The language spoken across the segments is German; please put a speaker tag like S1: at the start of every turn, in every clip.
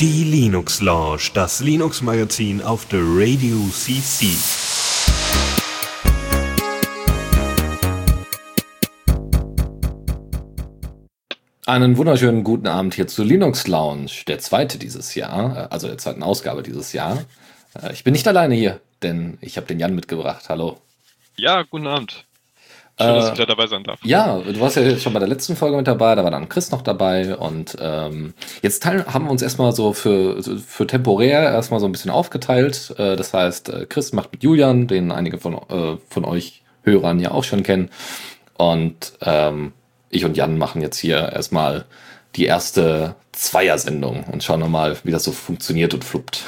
S1: Die Linux Lounge, das Linux Magazin auf der Radio CC.
S2: Einen wunderschönen guten Abend hier zu Linux Lounge, der zweite dieses Jahr, äh, also der zweiten Ausgabe dieses Jahr. Äh, ich bin nicht alleine hier, denn ich habe den Jan mitgebracht. Hallo.
S3: Ja, guten Abend. Schön, äh, dass ich wieder dabei sein darf.
S2: Ja, du warst ja schon bei der letzten Folge mit dabei, da war dann Chris noch dabei und ähm, jetzt teilen, haben wir uns erstmal so für, für temporär erstmal so ein bisschen aufgeteilt. Äh, das heißt, äh, Chris macht mit Julian, den einige von, äh, von euch Hörern ja auch schon kennen. Und ähm, ich und Jan machen jetzt hier erstmal die erste Zweier-Sendung und schauen nochmal, wie das so funktioniert und fluppt.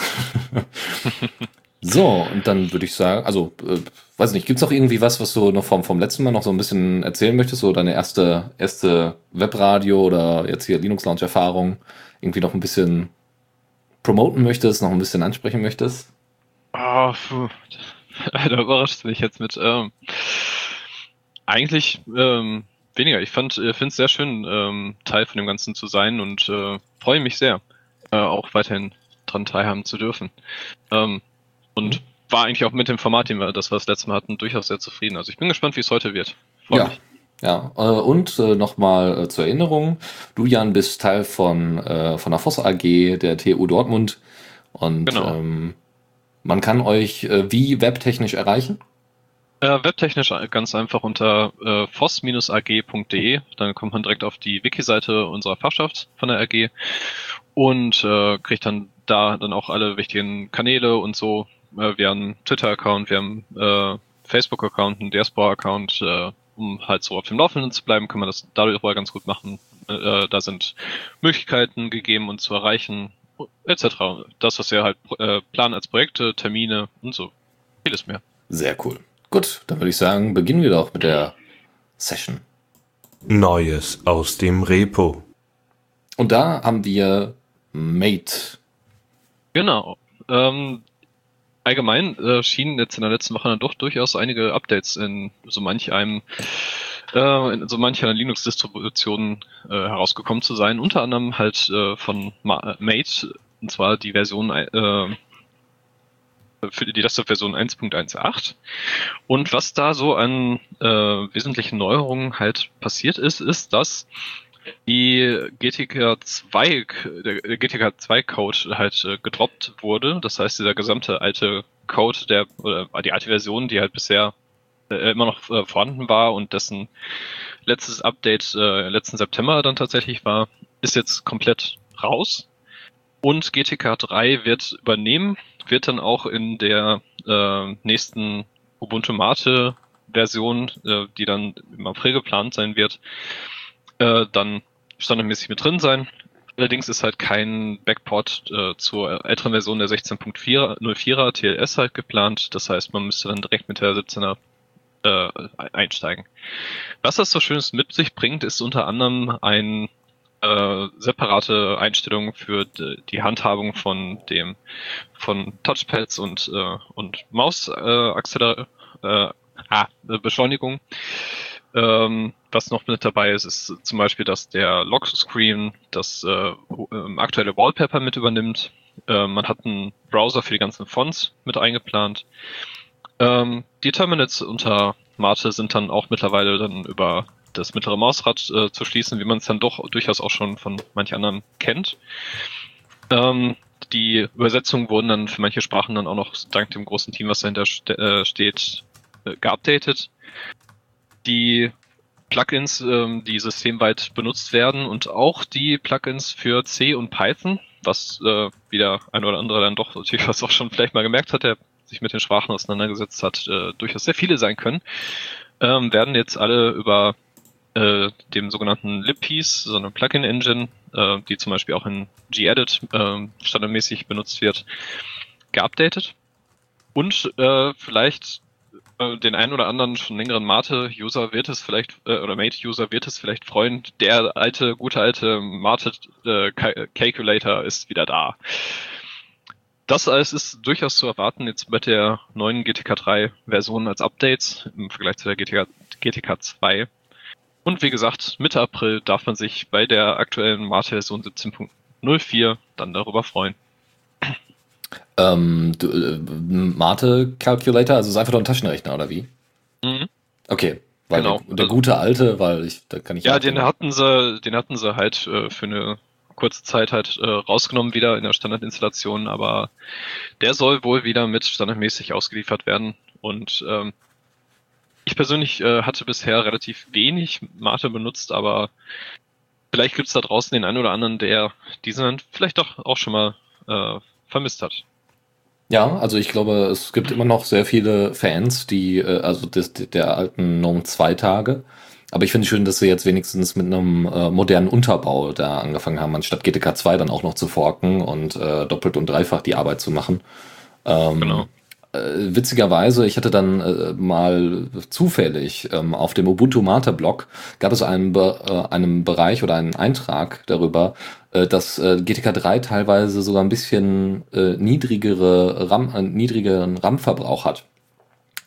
S2: so, und dann würde ich sagen, also äh, weiß nicht, gibt es noch irgendwie was, was du noch vom, vom letzten Mal noch so ein bisschen erzählen möchtest? So deine erste, erste Webradio oder jetzt hier Linux Launch Erfahrung irgendwie noch ein bisschen promoten möchtest, noch ein bisschen ansprechen möchtest?
S3: Oh, puh. da überrascht mich jetzt mit. Ähm, eigentlich ähm, weniger. Ich äh, finde es sehr schön, ähm, Teil von dem Ganzen zu sein und äh, freue mich sehr, äh, auch weiterhin dran teilhaben zu dürfen. Ähm, und war eigentlich auch mit dem Format, den wir das wir das letzte Mal hatten, durchaus sehr zufrieden. Also ich bin gespannt, wie es heute wird.
S2: Freu ja. Mich. Ja, äh, und äh, nochmal äh, zur Erinnerung, du Jan bist Teil von, von der Voss AG der TU Dortmund und genau. ähm, man kann euch wie webtechnisch erreichen?
S3: Webtechnisch ganz einfach unter äh, voss-ag.de, dann kommt man direkt auf die Wiki-Seite unserer Fachschaft von der AG und äh, kriegt dann da dann auch alle wichtigen Kanäle und so äh, wir haben einen Twitter-Account, wir haben äh, Facebook-Account, einen Diaspora-Account, äh, um halt so auf dem Laufenden zu bleiben, kann man das darüber ganz gut machen. Äh, da sind Möglichkeiten gegeben, uns zu erreichen, etc. Das, was wir halt äh, planen als Projekte, Termine und so. Vieles mehr.
S2: Sehr cool. Gut, dann würde ich sagen, beginnen wir doch mit der Session.
S1: Neues aus dem Repo.
S2: Und da haben wir Mate.
S3: Genau. Ähm, allgemein äh, schienen jetzt in der letzten Woche dann doch durchaus einige Updates in so manch einem äh, in so mancher Linux-Distribution äh, herausgekommen zu sein. Unter anderem halt äh, von Ma Mate, und zwar die Version äh, für die letzte Version 1.18. Und was da so an äh, wesentlichen Neuerungen halt passiert ist, ist, dass die GTK 2, der GTK 2 Code halt äh, gedroppt wurde. Das heißt, dieser gesamte alte Code, der, oder die alte Version, die halt bisher äh, immer noch äh, vorhanden war und dessen letztes Update äh, letzten September dann tatsächlich war, ist jetzt komplett raus. Und GTK 3 wird übernehmen, wird dann auch in der äh, nächsten Ubuntu Mate Version, äh, die dann im April geplant sein wird, äh, dann standardmäßig mit drin sein. Allerdings ist halt kein Backport äh, zur älteren Version der 16.04er TLS halt geplant. Das heißt, man müsste dann direkt mit der 17er äh, einsteigen. Was das so Schönes mit sich bringt, ist unter anderem ein äh, separate Einstellung für die Handhabung von dem von Touchpads und äh, und Maus äh, äh, ah, Beschleunigung. Ähm, was noch mit dabei ist, ist zum Beispiel, dass der Lockscreen das äh, ähm, aktuelle Wallpaper mit übernimmt. Äh, man hat einen Browser für die ganzen Fonts mit eingeplant. Ähm, die Terminals unter Mate sind dann auch mittlerweile dann über das mittlere Mausrad äh, zu schließen, wie man es dann doch durchaus auch schon von manch anderen kennt. Ähm, die Übersetzungen wurden dann für manche Sprachen dann auch noch dank dem großen Team, was dahinter ste äh, steht, äh, geupdatet die Plugins, ähm, die systemweit benutzt werden und auch die Plugins für C und Python, was äh, wieder ein oder andere dann doch natürlich was auch schon vielleicht mal gemerkt hat, der sich mit den Sprachen auseinandergesetzt hat, äh, durchaus sehr viele sein können, ähm, werden jetzt alle über äh, dem sogenannten libpiece, so eine Plugin-Engine, äh, die zum Beispiel auch in gedit äh, standardmäßig benutzt wird, geupdatet. Und äh, vielleicht äh, den einen oder anderen schon längeren Mate-User wird es vielleicht, äh, oder Mate-User wird es vielleicht freuen, der alte, gute alte Mate-Calculator äh, ist wieder da. Das alles ist durchaus zu erwarten jetzt mit der neuen GTK 3 Version als Updates im Vergleich zu der GTK, GTK 2. Und wie gesagt, Mitte April darf man sich bei der aktuellen Mate-Version 17.04 dann darüber freuen.
S2: Ähm, du, äh, Mate Calculator, also ist einfach nur ein Taschenrechner oder wie?
S3: Mhm.
S2: Okay, weil
S3: Genau.
S2: der, der gute alte, weil ich da kann ich
S3: Ja, den hatten sie, den hatten sie halt äh, für eine kurze Zeit halt äh, rausgenommen wieder in der Standardinstallation, aber der soll wohl wieder mit standardmäßig ausgeliefert werden. Und ähm, ich persönlich äh, hatte bisher relativ wenig Mate benutzt, aber vielleicht gibt's da draußen den einen oder anderen, der diesen vielleicht doch auch schon mal äh, vermisst hat.
S2: Ja, also ich glaube, es gibt immer noch sehr viele Fans, die, äh, also des, der alten GNOME 2 Tage. Aber ich finde schön, dass sie jetzt wenigstens mit einem äh, modernen Unterbau da angefangen haben, anstatt GTK 2 dann auch noch zu forken und äh, doppelt und dreifach die Arbeit zu machen. Ähm,
S3: Genau.
S2: äh, witzigerweise, ich hatte dann äh, mal zufällig ähm, auf dem Ubuntu Mate Blog gab es einen, Be äh, einen Bereich oder einen Eintrag darüber, dass äh, GTK 3 teilweise sogar ein bisschen äh, niedrigere RAM, äh, niedrigeren RAM-Verbrauch hat.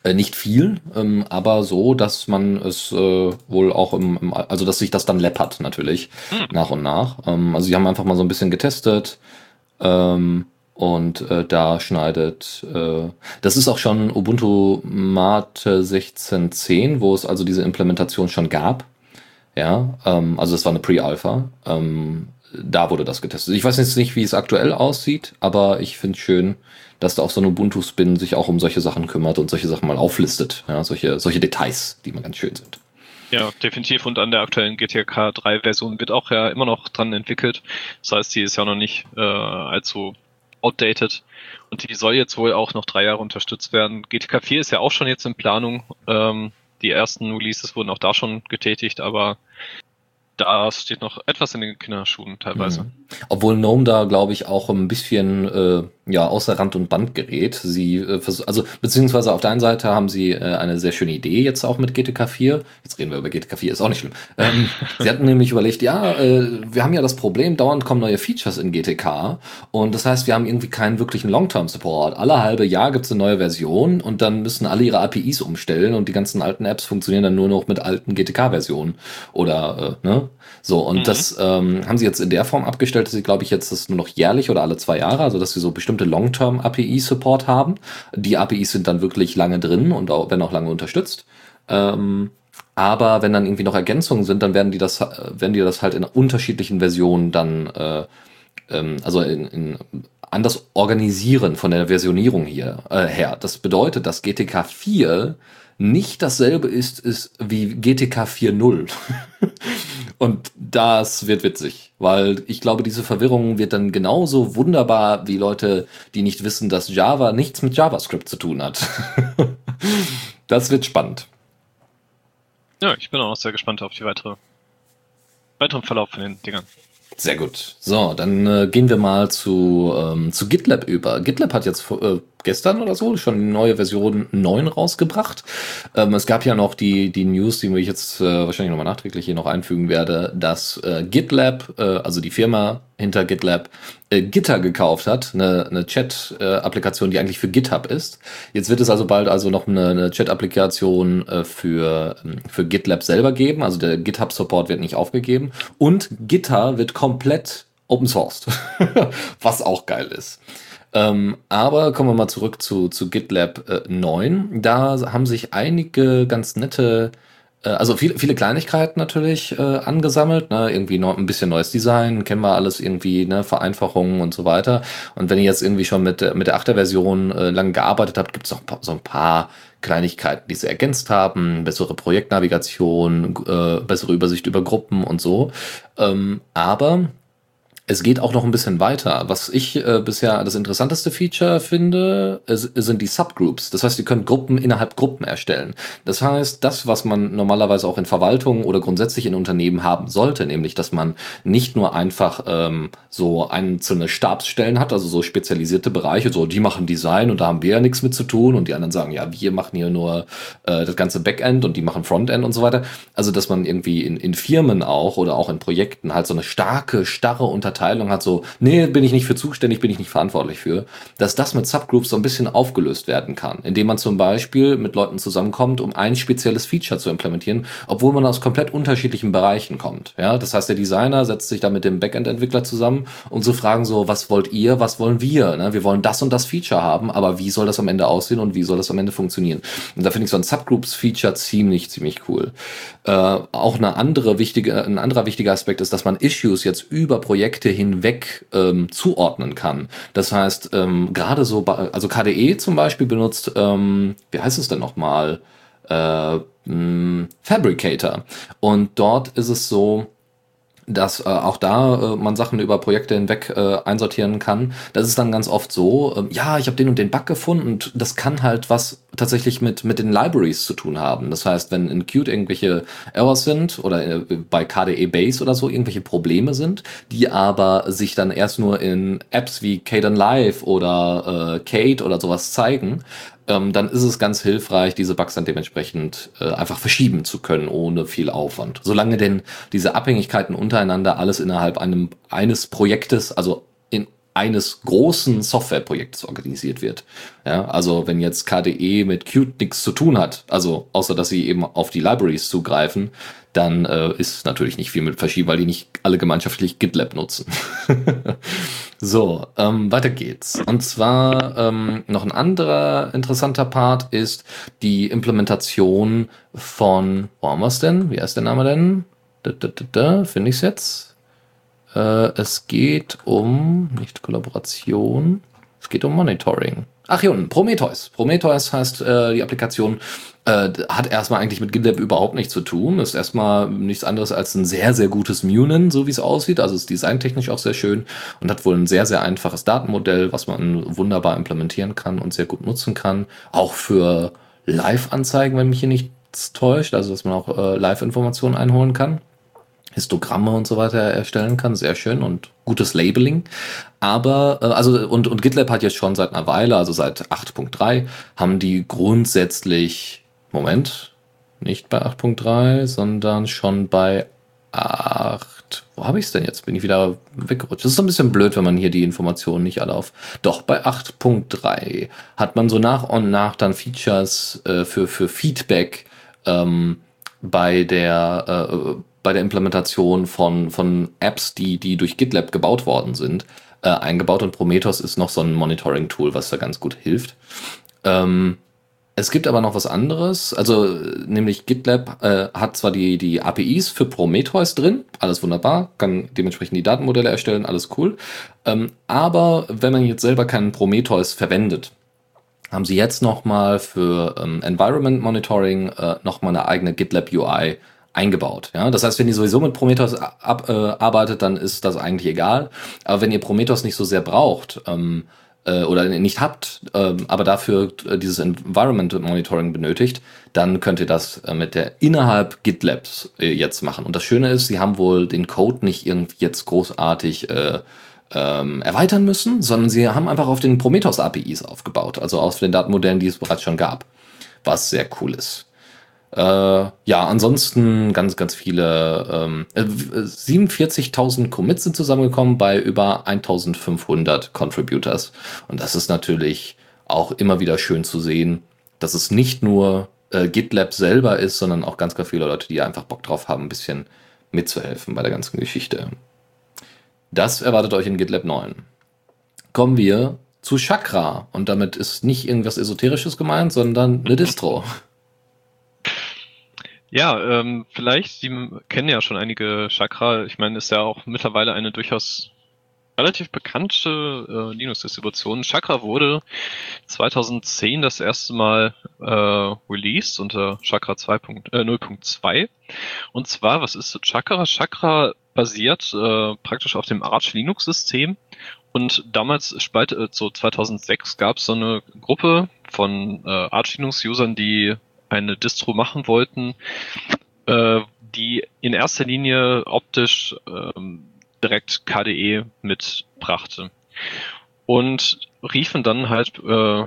S2: Äh, nicht viel, ähm, aber so, dass man es äh, wohl auch im, also dass sich das dann läppert natürlich
S3: Hm.
S2: nach und nach. Ähm, also sie haben einfach mal so ein bisschen getestet ähm, und äh, da schneidet, äh, das ist auch schon Ubuntu Mate 16.10, wo es also diese Implementation schon gab. Ja, ähm, also es war eine Pre-Alpha. Da wurde das getestet. Ich weiß jetzt nicht, wie es aktuell aussieht, aber ich finde schön, dass da auch so ein Ubuntu-Spin sich auch um solche Sachen kümmert und solche Sachen mal auflistet. Ja, solche, solche Details, die mal ganz schön sind.
S3: Ja, definitiv. Und an der aktuellen GTK 3 Version wird auch ja immer noch dran entwickelt. Das heißt, die ist ja noch nicht äh, allzu outdated. Und die soll jetzt wohl auch noch drei Jahre unterstützt werden. GTK 4 ist ja auch schon jetzt in Planung. Ähm, die ersten Releases wurden auch da schon getätigt, aber da steht noch etwas in den Kinderschuhen teilweise.
S2: Mhm. Obwohl GNOME da, glaube ich, auch ein bisschen äh, ja außer Rand und Band gerät. Sie äh, also beziehungsweise auf der einen Seite haben sie äh, eine sehr schöne Idee jetzt auch mit GTK 4. Jetzt reden wir über GTK 4, ist auch nicht schlimm. Ähm, sie hatten nämlich überlegt, ja, äh, wir haben ja das Problem, dauernd kommen neue Features in GTK und das heißt, wir haben irgendwie keinen wirklichen Long-Term-Support. Alle halbe Jahr gibt es eine neue Version und dann müssen alle ihre APIs umstellen und die ganzen alten Apps funktionieren dann nur noch mit alten GTK-Versionen oder äh, ne? So, und
S3: Mhm.
S2: das ähm, haben sie jetzt in der Form abgestellt, dass sie, glaube ich, jetzt das nur noch jährlich oder alle zwei Jahre, also dass sie so bestimmte Long-Term-API-Support haben. Die APIs sind dann wirklich lange drin und auch, werden auch lange unterstützt. Ähm, aber wenn dann irgendwie noch Ergänzungen sind, dann werden die das, äh, werden die das halt in unterschiedlichen Versionen dann, äh, ähm, also in, in anders organisieren von der Versionierung hier äh, her. Das bedeutet, dass GTK 4 nicht dasselbe ist, ist wie GTK 4.0. Und das wird witzig, weil ich glaube, diese Verwirrung wird dann genauso wunderbar wie Leute, die nicht wissen, dass Java nichts mit JavaScript zu tun hat. das wird spannend.
S3: Ja, ich bin auch sehr gespannt auf die weitere, weiteren Verlauf von den Dingern.
S2: Sehr gut. So, dann äh, gehen wir mal zu, ähm, zu GitLab über. GitLab hat jetzt äh, gestern oder so schon eine neue Version 9 rausgebracht. Ähm, es gab ja noch die, die News, die ich jetzt äh, wahrscheinlich nochmal nachträglich hier noch einfügen werde, dass äh, GitLab, äh, also die Firma hinter GitLab, äh, Gitter gekauft hat, eine, eine Chat-Applikation, die eigentlich für GitHub ist. Jetzt wird es also bald also noch eine, eine Chat-Applikation äh, für, ähm, für GitLab selber geben. Also der GitHub-Support wird nicht aufgegeben. Und Gitter wird komplett open sourced, was auch geil ist. Ähm, aber kommen wir mal zurück zu, zu GitLab äh, 9. Da haben sich einige ganz nette, äh, also viele, viele Kleinigkeiten natürlich äh, angesammelt. Ne? Irgendwie noch ein bisschen neues Design, kennen wir alles irgendwie, ne? Vereinfachungen und so weiter. Und wenn ihr jetzt irgendwie schon mit, der- mit der 8er Version äh, lang gearbeitet habt, gibt es noch so ein paar Kleinigkeiten, die sie ergänzt haben, bessere Projektnavigation, äh, bessere Übersicht über Gruppen und so. Ähm, aber es geht auch noch ein bisschen weiter. Was ich äh, bisher das interessanteste Feature finde, es, sind die Subgroups. Das heißt, ihr könnt Gruppen innerhalb Gruppen erstellen. Das heißt, das, was man normalerweise auch in Verwaltungen oder grundsätzlich in Unternehmen haben sollte, nämlich, dass man nicht nur einfach ähm, so einzelne Stabsstellen hat, also so spezialisierte Bereiche, so die machen Design und da haben wir ja nichts mit zu tun und die anderen sagen, ja, wir machen hier nur äh, das ganze Backend und die machen Frontend und so weiter. Also, dass man irgendwie in, in Firmen auch oder auch in Projekten halt so eine starke, starre Unterteilung Verteilung hat, so, nee, bin ich nicht für zuständig, bin ich nicht verantwortlich für, dass das mit Subgroups so ein bisschen aufgelöst werden kann, indem man zum Beispiel mit Leuten zusammenkommt, um ein spezielles Feature zu implementieren, obwohl man aus komplett unterschiedlichen Bereichen kommt. Ja, das heißt, der Designer setzt sich da mit dem Backend-Entwickler zusammen und so fragen so, was wollt ihr, was wollen wir? Ne? Wir wollen das und das Feature haben, aber wie soll das am Ende aussehen und wie soll das am Ende funktionieren? Und da finde ich so ein Subgroups-Feature ziemlich, ziemlich cool. Äh, auch eine andere wichtige, ein anderer wichtiger Aspekt ist, dass man Issues jetzt über Projekte hinweg ähm, zuordnen kann. Das heißt, ähm, gerade so, also KDE zum Beispiel benutzt, ähm, wie heißt es denn nochmal? Äh, Fabricator. Und dort ist es so, dass äh, auch da äh, man Sachen über Projekte hinweg äh, einsortieren kann. Das ist dann ganz oft so, äh, ja, ich habe den und den Bug gefunden und das kann halt was tatsächlich mit mit den Libraries zu tun haben. Das heißt, wenn in Qt irgendwelche Errors sind oder äh, bei KDE Base oder so irgendwelche Probleme sind, die aber sich dann erst nur in Apps wie Kden Live oder äh, Kate oder sowas zeigen, ähm, dann ist es ganz hilfreich, diese Bugs dann dementsprechend äh, einfach verschieben zu können, ohne viel Aufwand. Solange denn diese Abhängigkeiten untereinander alles innerhalb einem, eines Projektes, also eines großen Softwareprojekts organisiert wird. Ja, also wenn jetzt KDE mit Qt nichts zu tun hat, also außer dass sie eben auf die Libraries zugreifen, dann äh, ist natürlich nicht viel mit Verschieben, weil die nicht alle gemeinschaftlich GitLab nutzen. so, ähm, weiter geht's. Und zwar ähm, noch ein anderer interessanter Part ist die Implementation von, wo haben wir's denn? Wie heißt der Name denn? Finde ich's jetzt. Äh, es geht um, nicht Kollaboration, es geht um Monitoring. Ach unten, Prometheus. Prometheus heißt äh, die Applikation, äh, hat erstmal eigentlich mit GitLab überhaupt nichts zu tun. Ist erstmal nichts anderes als ein sehr, sehr gutes Munin, so wie es aussieht. Also ist designtechnisch auch sehr schön und hat wohl ein sehr, sehr einfaches Datenmodell, was man wunderbar implementieren kann und sehr gut nutzen kann. Auch für Live-Anzeigen, wenn mich hier nichts täuscht, also dass man auch äh, Live-Informationen einholen kann. Histogramme und so weiter erstellen kann. Sehr schön und gutes Labeling. Aber, äh, also, und, und GitLab hat jetzt schon seit einer Weile, also seit 8.3, haben die grundsätzlich Moment, nicht bei 8.3, sondern schon bei 8. Wo habe ich es denn jetzt? Bin ich wieder weggerutscht. Das ist so ein bisschen blöd, wenn man hier die Informationen nicht alle auf. Doch, bei 8.3 hat man so nach und nach dann Features äh, für, für Feedback ähm, bei der äh, bei der Implementation von, von Apps, die, die durch GitLab gebaut worden sind, äh, eingebaut und Prometheus ist noch so ein Monitoring-Tool, was da ganz gut hilft. Ähm, es gibt aber noch was anderes, also nämlich GitLab äh, hat zwar die, die APIs für Prometheus drin, alles wunderbar, kann dementsprechend die Datenmodelle erstellen, alles cool. Ähm, aber wenn man jetzt selber keinen Prometheus verwendet, haben sie jetzt nochmal für ähm, Environment Monitoring äh, nochmal eine eigene GitLab UI eingebaut. Ja? Das heißt, wenn ihr sowieso mit Prometheus ab, äh, arbeitet, dann ist das eigentlich egal. Aber wenn ihr Prometheus nicht so sehr braucht, ähm, äh, oder nicht habt, äh, aber dafür äh, dieses Environment Monitoring benötigt, dann könnt ihr das äh, mit der innerhalb GitLabs äh, jetzt machen. Und das Schöne ist, sie haben wohl den Code nicht irgendwie jetzt großartig äh, ähm, erweitern müssen, sondern sie haben einfach auf den Prometheus APIs aufgebaut, also auf den Datenmodellen, die es bereits schon gab, was sehr cool ist. Äh, ja, ansonsten ganz, ganz viele. Ähm, 47.000 äh, Commits sind zusammengekommen bei über 1.500 Contributors. Und das ist natürlich auch immer wieder schön zu sehen, dass es nicht nur äh, GitLab selber ist, sondern auch ganz, ganz viele Leute, die einfach Bock drauf haben, ein bisschen mitzuhelfen bei der ganzen Geschichte. Das erwartet euch in GitLab 9. Kommen wir zu Chakra. Und damit ist nicht irgendwas Esoterisches gemeint, sondern eine Distro.
S3: Ja, ähm, vielleicht, Sie kennen ja schon einige Chakra. Ich meine, ist ja auch mittlerweile eine durchaus relativ bekannte äh, Linux-Distribution. Chakra wurde 2010 das erste Mal äh, released unter Chakra 2.0.2. Äh, Und zwar, was ist Chakra? Chakra basiert äh, praktisch auf dem Arch Linux-System. Und damals, äh, so 2006, gab es so eine Gruppe von äh, Arch Linux-Usern, die eine Distro machen wollten, äh, die in erster Linie optisch ähm, direkt KDE mitbrachte. Und riefen dann halt äh,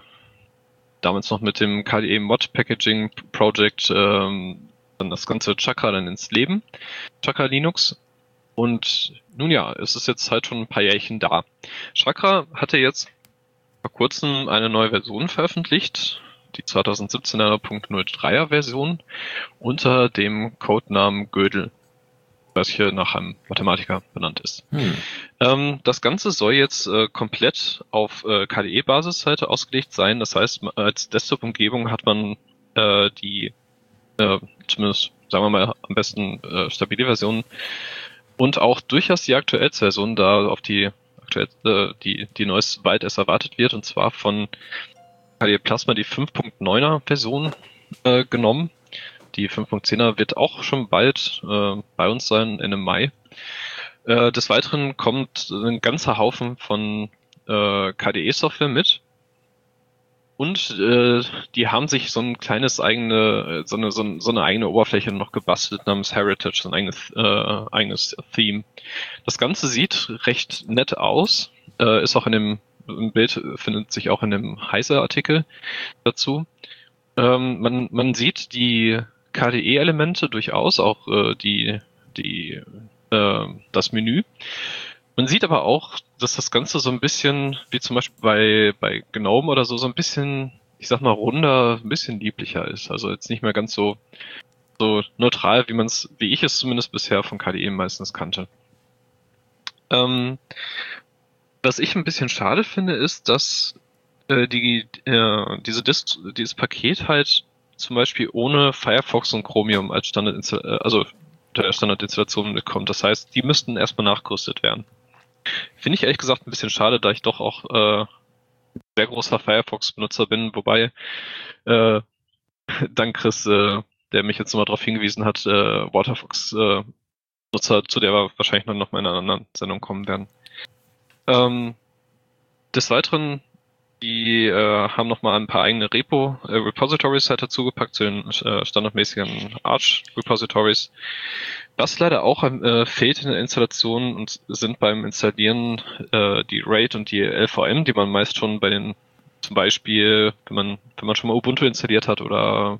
S3: damals noch mit dem KDE Mod Packaging Project ähm, dann das ganze Chakra dann ins Leben, Chakra Linux. Und nun ja, es ist jetzt halt schon ein paar Jährchen da. Chakra hatte jetzt vor kurzem eine neue Version veröffentlicht, die 2017er.03er Version unter dem Codenamen Gödel, was hier nach einem Mathematiker benannt ist. Hm. Ähm, das Ganze soll jetzt äh, komplett auf äh, KDE-Basisseite ausgelegt sein. Das heißt, als Desktop-Umgebung hat man äh, die äh, zumindest, sagen wir mal, am besten äh, stabile Version und auch durchaus die aktuellste Version, da auf die äh, die, die neueste bald erst erwartet wird, und zwar von KDE Plasma die 5.9er Version äh, genommen. Die 5.10er wird auch schon bald äh, bei uns sein, Ende Mai. Äh, des Weiteren kommt ein ganzer Haufen von äh, KDE-Software mit. Und äh, die haben sich so ein kleines eigene, so eine, so, so eine eigene Oberfläche noch gebastelt namens Heritage, ein eigenes, äh, eigenes Theme. Das Ganze sieht recht nett aus, äh, ist auch in dem ein Bild findet sich auch in dem Heise-Artikel dazu. Ähm, man, man sieht die KDE-Elemente durchaus, auch äh, die, die, äh, das Menü. Man sieht aber auch, dass das Ganze so ein bisschen, wie zum Beispiel bei, bei Gnome oder so, so ein bisschen, ich sag mal, runder, ein bisschen lieblicher ist. Also jetzt nicht mehr ganz so, so neutral, wie man es, wie ich es zumindest bisher von KDE meistens kannte. Ähm, was ich ein bisschen schade finde, ist, dass äh, die, äh, diese Dist dieses Paket halt zum Beispiel ohne Firefox und Chromium als Standard, äh, also der Standardinstallation mitkommt. Das heißt, die müssten erstmal nachgerüstet werden. Finde ich ehrlich gesagt ein bisschen schade, da ich doch auch äh, sehr großer Firefox-Benutzer bin, wobei äh, dank Chris, äh, der mich jetzt nochmal darauf hingewiesen hat, äh, Waterfox-Nutzer, äh, zu der wir wahrscheinlich noch mal in einer anderen Sendung kommen werden. Ähm, des Weiteren, die äh, haben nochmal ein paar eigene Repo, äh, Repositories halt dazugepackt zu den äh, standardmäßigen Arch Repositories. Was leider auch äh, fehlt in der Installation und sind beim Installieren äh, die RAID und die LVM, die man meist schon bei den, zum Beispiel, wenn man, wenn man schon mal Ubuntu installiert hat oder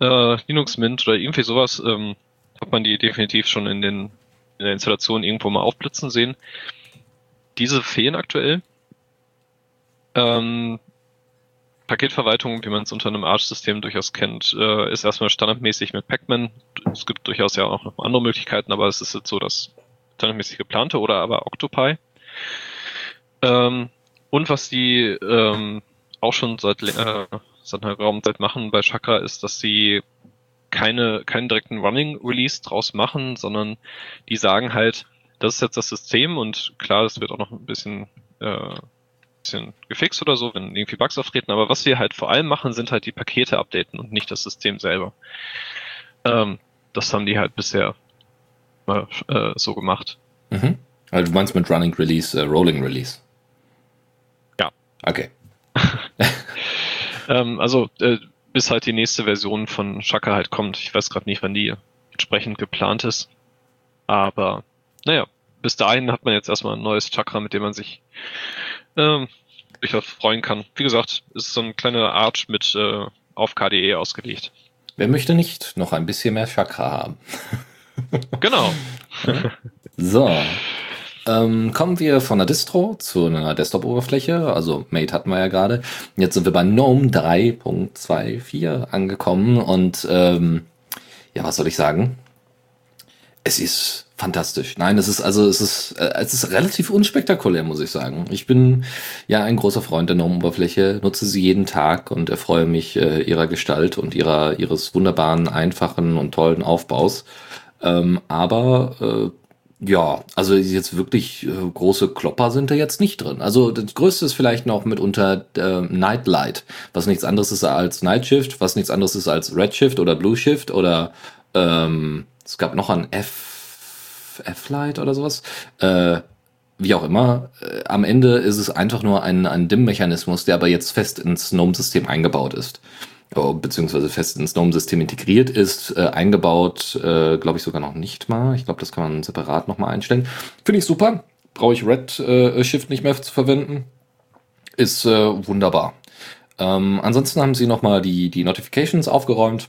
S3: äh, Linux Mint oder irgendwie sowas, ähm, hat man die definitiv schon in den in der Installation irgendwo mal aufblitzen sehen. Diese fehlen aktuell. Ähm, Paketverwaltung, wie man es unter einem Arch-System durchaus kennt, äh, ist erstmal standardmäßig mit Pacman. Es gibt durchaus ja auch noch andere Möglichkeiten, aber es ist jetzt so das standardmäßig geplante oder aber Octopi. Ähm, und was die ähm, auch schon seit, äh, seit einer geraumen Zeit machen bei Chakra, ist, dass sie keine, keinen direkten Running Release draus machen, sondern die sagen halt, das ist jetzt das System und klar, das wird auch noch ein bisschen äh, bisschen gefixt oder so, wenn irgendwie Bugs auftreten, aber was wir halt vor allem machen, sind halt die Pakete updaten und nicht das System selber. Ähm, das haben die halt bisher mal äh, so gemacht.
S2: Mhm. Also du meinst mit Running Release, äh, Rolling Release?
S3: Ja.
S2: Okay.
S3: ähm, also äh, bis halt die nächste Version von Shaka halt kommt. Ich weiß gerade nicht, wann die entsprechend geplant ist. Aber naja, bis dahin hat man jetzt erstmal ein neues Chakra, mit dem man sich ähm, durchaus freuen kann. Wie gesagt, ist so eine kleine Art mit äh, auf KDE ausgelegt.
S2: Wer möchte nicht noch ein bisschen mehr Chakra haben?
S3: genau.
S2: so. Ähm, kommen wir von der Distro zu einer Desktop-Oberfläche. Also Mate hatten wir ja gerade. Jetzt sind wir bei GNOME 3.24 angekommen und ähm, ja, was soll ich sagen? Es ist fantastisch. Nein, es ist also es ist äh, es ist relativ unspektakulär, muss ich sagen. Ich bin ja ein großer Freund der Normoberfläche, nutze sie jeden Tag und erfreue mich äh, ihrer Gestalt und ihrer ihres wunderbaren, einfachen und tollen Aufbaus. Ähm, aber äh, ja, also jetzt wirklich äh, große Klopper sind da jetzt nicht drin. Also das Größte ist vielleicht noch mitunter äh, Nightlight, was nichts anderes ist als Nightshift, was nichts anderes ist als Redshift oder Blueshift oder ähm, es gab noch ein F F-Light oder sowas. Äh, wie auch immer, äh, am Ende ist es einfach nur ein, ein DIM-Mechanismus, der aber jetzt fest ins GNOME-System eingebaut ist. Oh, beziehungsweise fest ins GNOME-System integriert ist, äh, eingebaut, äh, glaube ich sogar noch nicht mal. Ich glaube, das kann man separat nochmal einstellen. Finde ich super. Brauche ich Redshift äh, nicht mehr zu verwenden. Ist äh, wunderbar. Ähm, ansonsten haben sie nochmal die, die Notifications aufgeräumt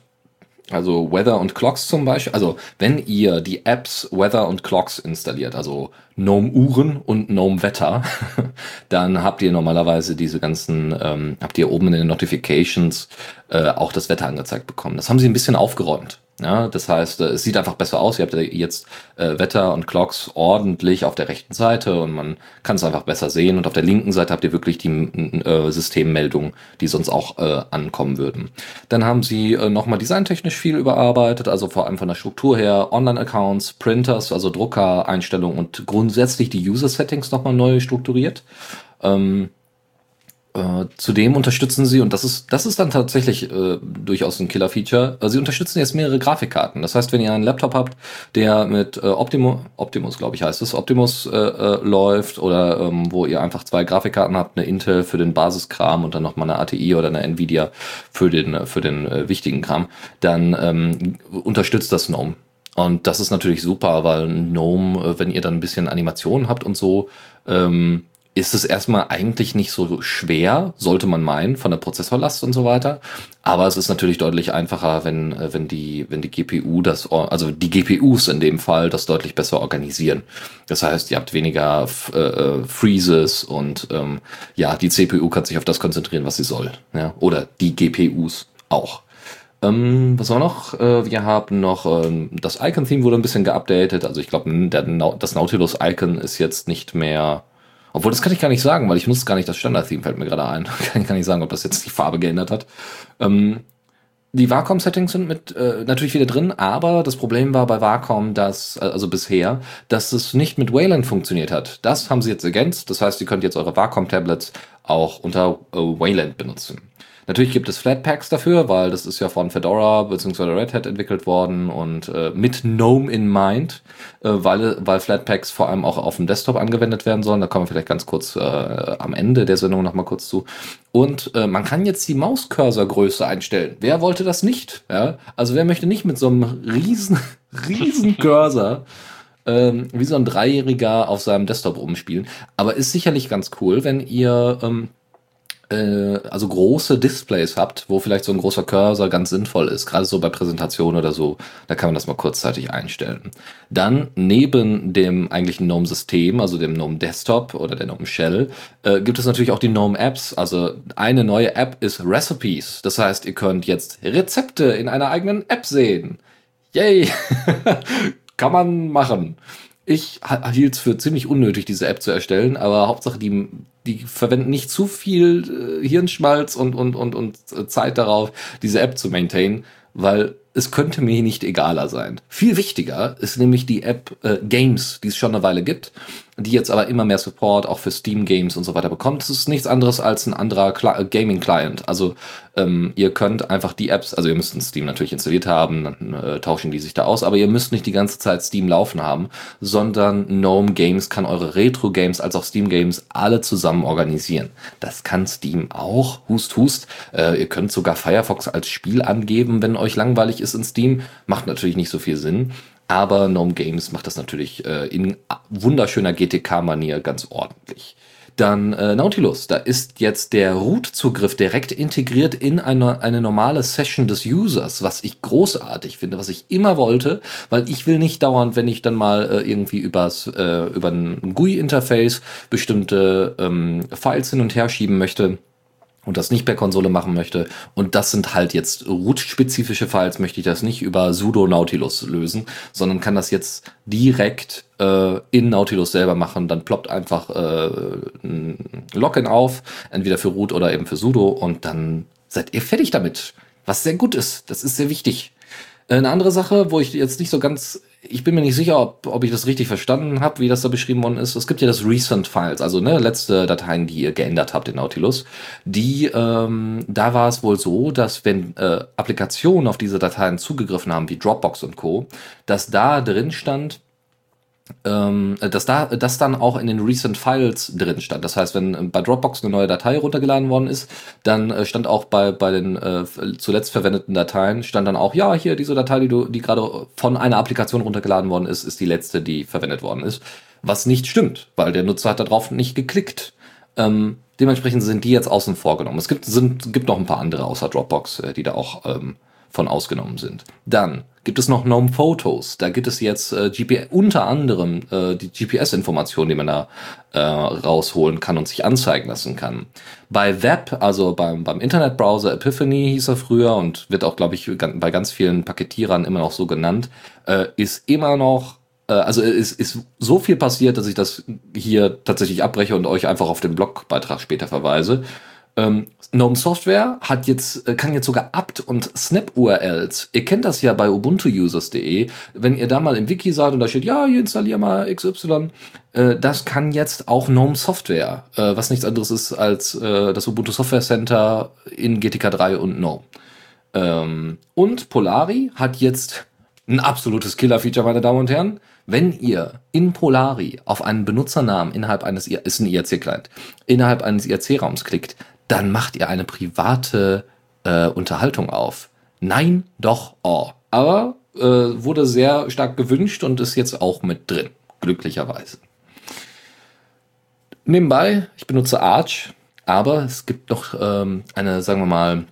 S2: Also Weather und Clocks zum Beispiel. Also wenn ihr die Apps Weather und Clocks installiert, also Gnome Uhren und Gnome Wetter, dann habt ihr normalerweise diese ganzen, ähm, habt ihr oben in den Notifications äh, auch das Wetter angezeigt bekommen. Das haben sie ein bisschen aufgeräumt. Ja, das heißt, äh, es sieht einfach besser aus. Ihr habt jetzt äh, Wetter und Clocks ordentlich auf der rechten Seite und man kann es einfach besser sehen. Und auf der linken Seite habt ihr wirklich die äh, Systemmeldungen, die sonst auch äh, ankommen würden. Dann haben sie äh, nochmal designtechnisch viel überarbeitet, also vor allem von der Struktur her, Online-Accounts, Printers, also Drucker-Einstellungen und grundsätzlich die User-Settings nochmal neu strukturiert. Ähm, äh, zudem unterstützen sie, und das ist, das ist dann tatsächlich äh, durchaus ein Killer-Feature, äh, sie unterstützen jetzt mehrere Grafikkarten. Das heißt, wenn ihr einen Laptop habt, der mit äh, Optimus, Optimus glaube ich heißt es, Optimus äh, äh, läuft oder ähm, wo ihr einfach zwei Grafikkarten habt, eine Intel für den Basiskram und dann nochmal eine ATI oder eine Nvidia für den, für den äh, wichtigen Kram, dann ähm, unterstützt das GNOME. Und das ist natürlich super, weil GNOME, äh, wenn ihr dann ein bisschen Animationen habt und so, ähm, ist es erstmal eigentlich nicht so schwer, sollte man meinen, von der Prozessorlast und so weiter. Aber es ist natürlich deutlich einfacher, wenn, äh, wenn die, wenn die GPU das, also die GPUs in dem Fall das deutlich besser organisieren. Das heißt, ihr habt weniger äh, äh, Freezes und ähm, ja, die CPU kann sich auf das konzentrieren, was sie soll. Ja? Oder die GPUs auch. Ähm, was war noch? Äh, wir haben noch ähm, das Icon-Theme wurde ein bisschen geupdatet. Also ich glaube, das Nautilus-Icon ist jetzt nicht mehr obwohl, das kann ich gar nicht sagen, weil ich nutze gar nicht das Standard-Theme, fällt mir gerade ein. kann ich gar nicht sagen, ob das jetzt die Farbe geändert hat. Ähm, die Wacom-Settings sind mit äh, natürlich wieder drin, aber das Problem war bei Wacom, dass, äh, also bisher, dass es nicht mit Wayland funktioniert hat. Das haben sie jetzt ergänzt. Das heißt, ihr könnt jetzt eure Wacom-Tablets auch unter äh, Wayland benutzen. Natürlich gibt es Flatpaks dafür, weil das ist ja von Fedora bzw. Red Hat entwickelt worden und äh, mit GNOME in mind, äh, weil, weil Flatpaks vor allem auch auf dem Desktop angewendet werden sollen. Da kommen wir vielleicht ganz kurz äh, am Ende der Sendung nochmal kurz zu. Und äh, man kann jetzt die Mauscursor-Größe einstellen. Wer wollte das nicht? Ja? Also wer möchte nicht mit so einem riesen, riesen Cursor ähm, wie so ein Dreijähriger auf seinem Desktop rumspielen? Aber ist sicherlich ganz cool, wenn ihr ähm, äh, also große Displays habt, wo vielleicht so ein großer Cursor ganz sinnvoll ist, gerade so bei Präsentationen oder so, da kann man das mal kurzzeitig einstellen. Dann neben dem eigentlichen GNOME-System, also dem GNOME Desktop oder der GNOME Shell, äh, gibt es natürlich auch die GNOME Apps. Also eine neue App ist Recipes. Das heißt, ihr könnt jetzt Rezepte in einer eigenen App sehen. Yay! kann man machen. Ich hielt es für ziemlich unnötig, diese App zu erstellen, aber Hauptsache, die, die verwenden nicht zu viel äh, Hirnschmalz und, und, und, und Zeit darauf, diese App zu maintainen, weil es könnte mir nicht egaler sein. Viel wichtiger ist nämlich die App äh, Games, die es schon eine Weile gibt die jetzt aber immer mehr Support auch für Steam Games und so weiter bekommt. Es ist nichts anderes als ein anderer Cl Gaming Client. Also ähm, ihr könnt einfach die Apps, also ihr müsst ein Steam natürlich installiert haben, dann äh, tauschen die sich da aus, aber ihr müsst nicht die ganze Zeit Steam laufen haben, sondern Gnome Games kann eure Retro Games als auch Steam Games alle zusammen organisieren. Das kann Steam auch. Hust, hust. Äh, ihr könnt sogar Firefox als Spiel angeben, wenn euch langweilig ist in Steam. Macht natürlich nicht so viel Sinn. Aber Gnome Games macht das natürlich äh, in wunderschöner GTK-Manier ganz ordentlich. Dann äh, Nautilus, da ist jetzt der Root-Zugriff direkt integriert in eine, eine normale Session des Users, was ich großartig finde, was ich immer wollte, weil ich will nicht dauernd, wenn ich dann mal äh, irgendwie übers, äh, über ein GUI-Interface bestimmte ähm, Files hin und her schieben möchte, und das nicht per Konsole machen möchte. Und das sind halt jetzt root-spezifische Files, möchte ich das nicht über sudo Nautilus lösen, sondern kann das jetzt direkt äh, in Nautilus selber machen. Dann ploppt einfach äh, ein Login auf, entweder für root oder eben für sudo und dann seid ihr fertig damit. Was sehr gut ist. Das ist sehr wichtig. Eine andere Sache, wo ich jetzt nicht so ganz ich bin mir nicht sicher, ob, ob ich das richtig verstanden habe, wie das da beschrieben worden ist. Es gibt ja das Recent Files, also ne, letzte Dateien, die ihr geändert habt in Nautilus. Die, ähm, da war es wohl so, dass wenn äh, Applikationen auf diese Dateien zugegriffen haben, wie Dropbox und Co., dass da drin stand, ähm, dass da das dann auch in den Recent Files drin stand. Das heißt, wenn bei Dropbox eine neue Datei runtergeladen worden ist, dann äh, stand auch bei bei den äh, zuletzt verwendeten Dateien stand dann auch ja hier diese Datei, die du die gerade von einer Applikation runtergeladen worden ist, ist die letzte, die verwendet worden ist. Was nicht stimmt, weil der Nutzer hat darauf nicht geklickt. Ähm, dementsprechend sind die jetzt außen vor genommen. Es gibt sind gibt noch ein paar andere außer Dropbox, äh, die da auch ähm, von ausgenommen sind. Dann gibt es noch GNOME Photos. Da gibt es jetzt äh, GPS, unter anderem äh, die GPS-Informationen, die man da äh, rausholen kann und sich anzeigen lassen kann. Bei Web, also beim, beim Internetbrowser Epiphany hieß er früher und wird auch, glaube ich, bei ganz vielen Paketierern immer noch so genannt, äh, ist immer noch äh, also es ist so viel passiert, dass ich das hier tatsächlich abbreche und euch einfach auf den Blogbeitrag später verweise. Ähm, GNOME Software hat jetzt, äh, kann jetzt sogar apt und Snap-URLs. Ihr kennt das ja bei ubuntuusers.de. Wenn ihr da mal im Wiki seid und da steht, ja, hier installier mal XY, äh, das kann jetzt auch GNOME Software, äh, was nichts anderes ist als äh, das Ubuntu Software Center in GTK 3 und GNOME. Ähm, und Polari hat jetzt ein absolutes Killer-Feature, meine Damen und Herren. Wenn ihr in Polari auf einen Benutzernamen innerhalb eines, ist ein IRC-Client, innerhalb eines IRC-Raums klickt, dann macht ihr eine private äh, Unterhaltung auf. Nein, doch, oh. Aber äh, wurde sehr stark gewünscht und ist jetzt auch mit drin, glücklicherweise. Nebenbei, ich benutze Arch, aber es gibt noch ähm, eine, sagen wir mal,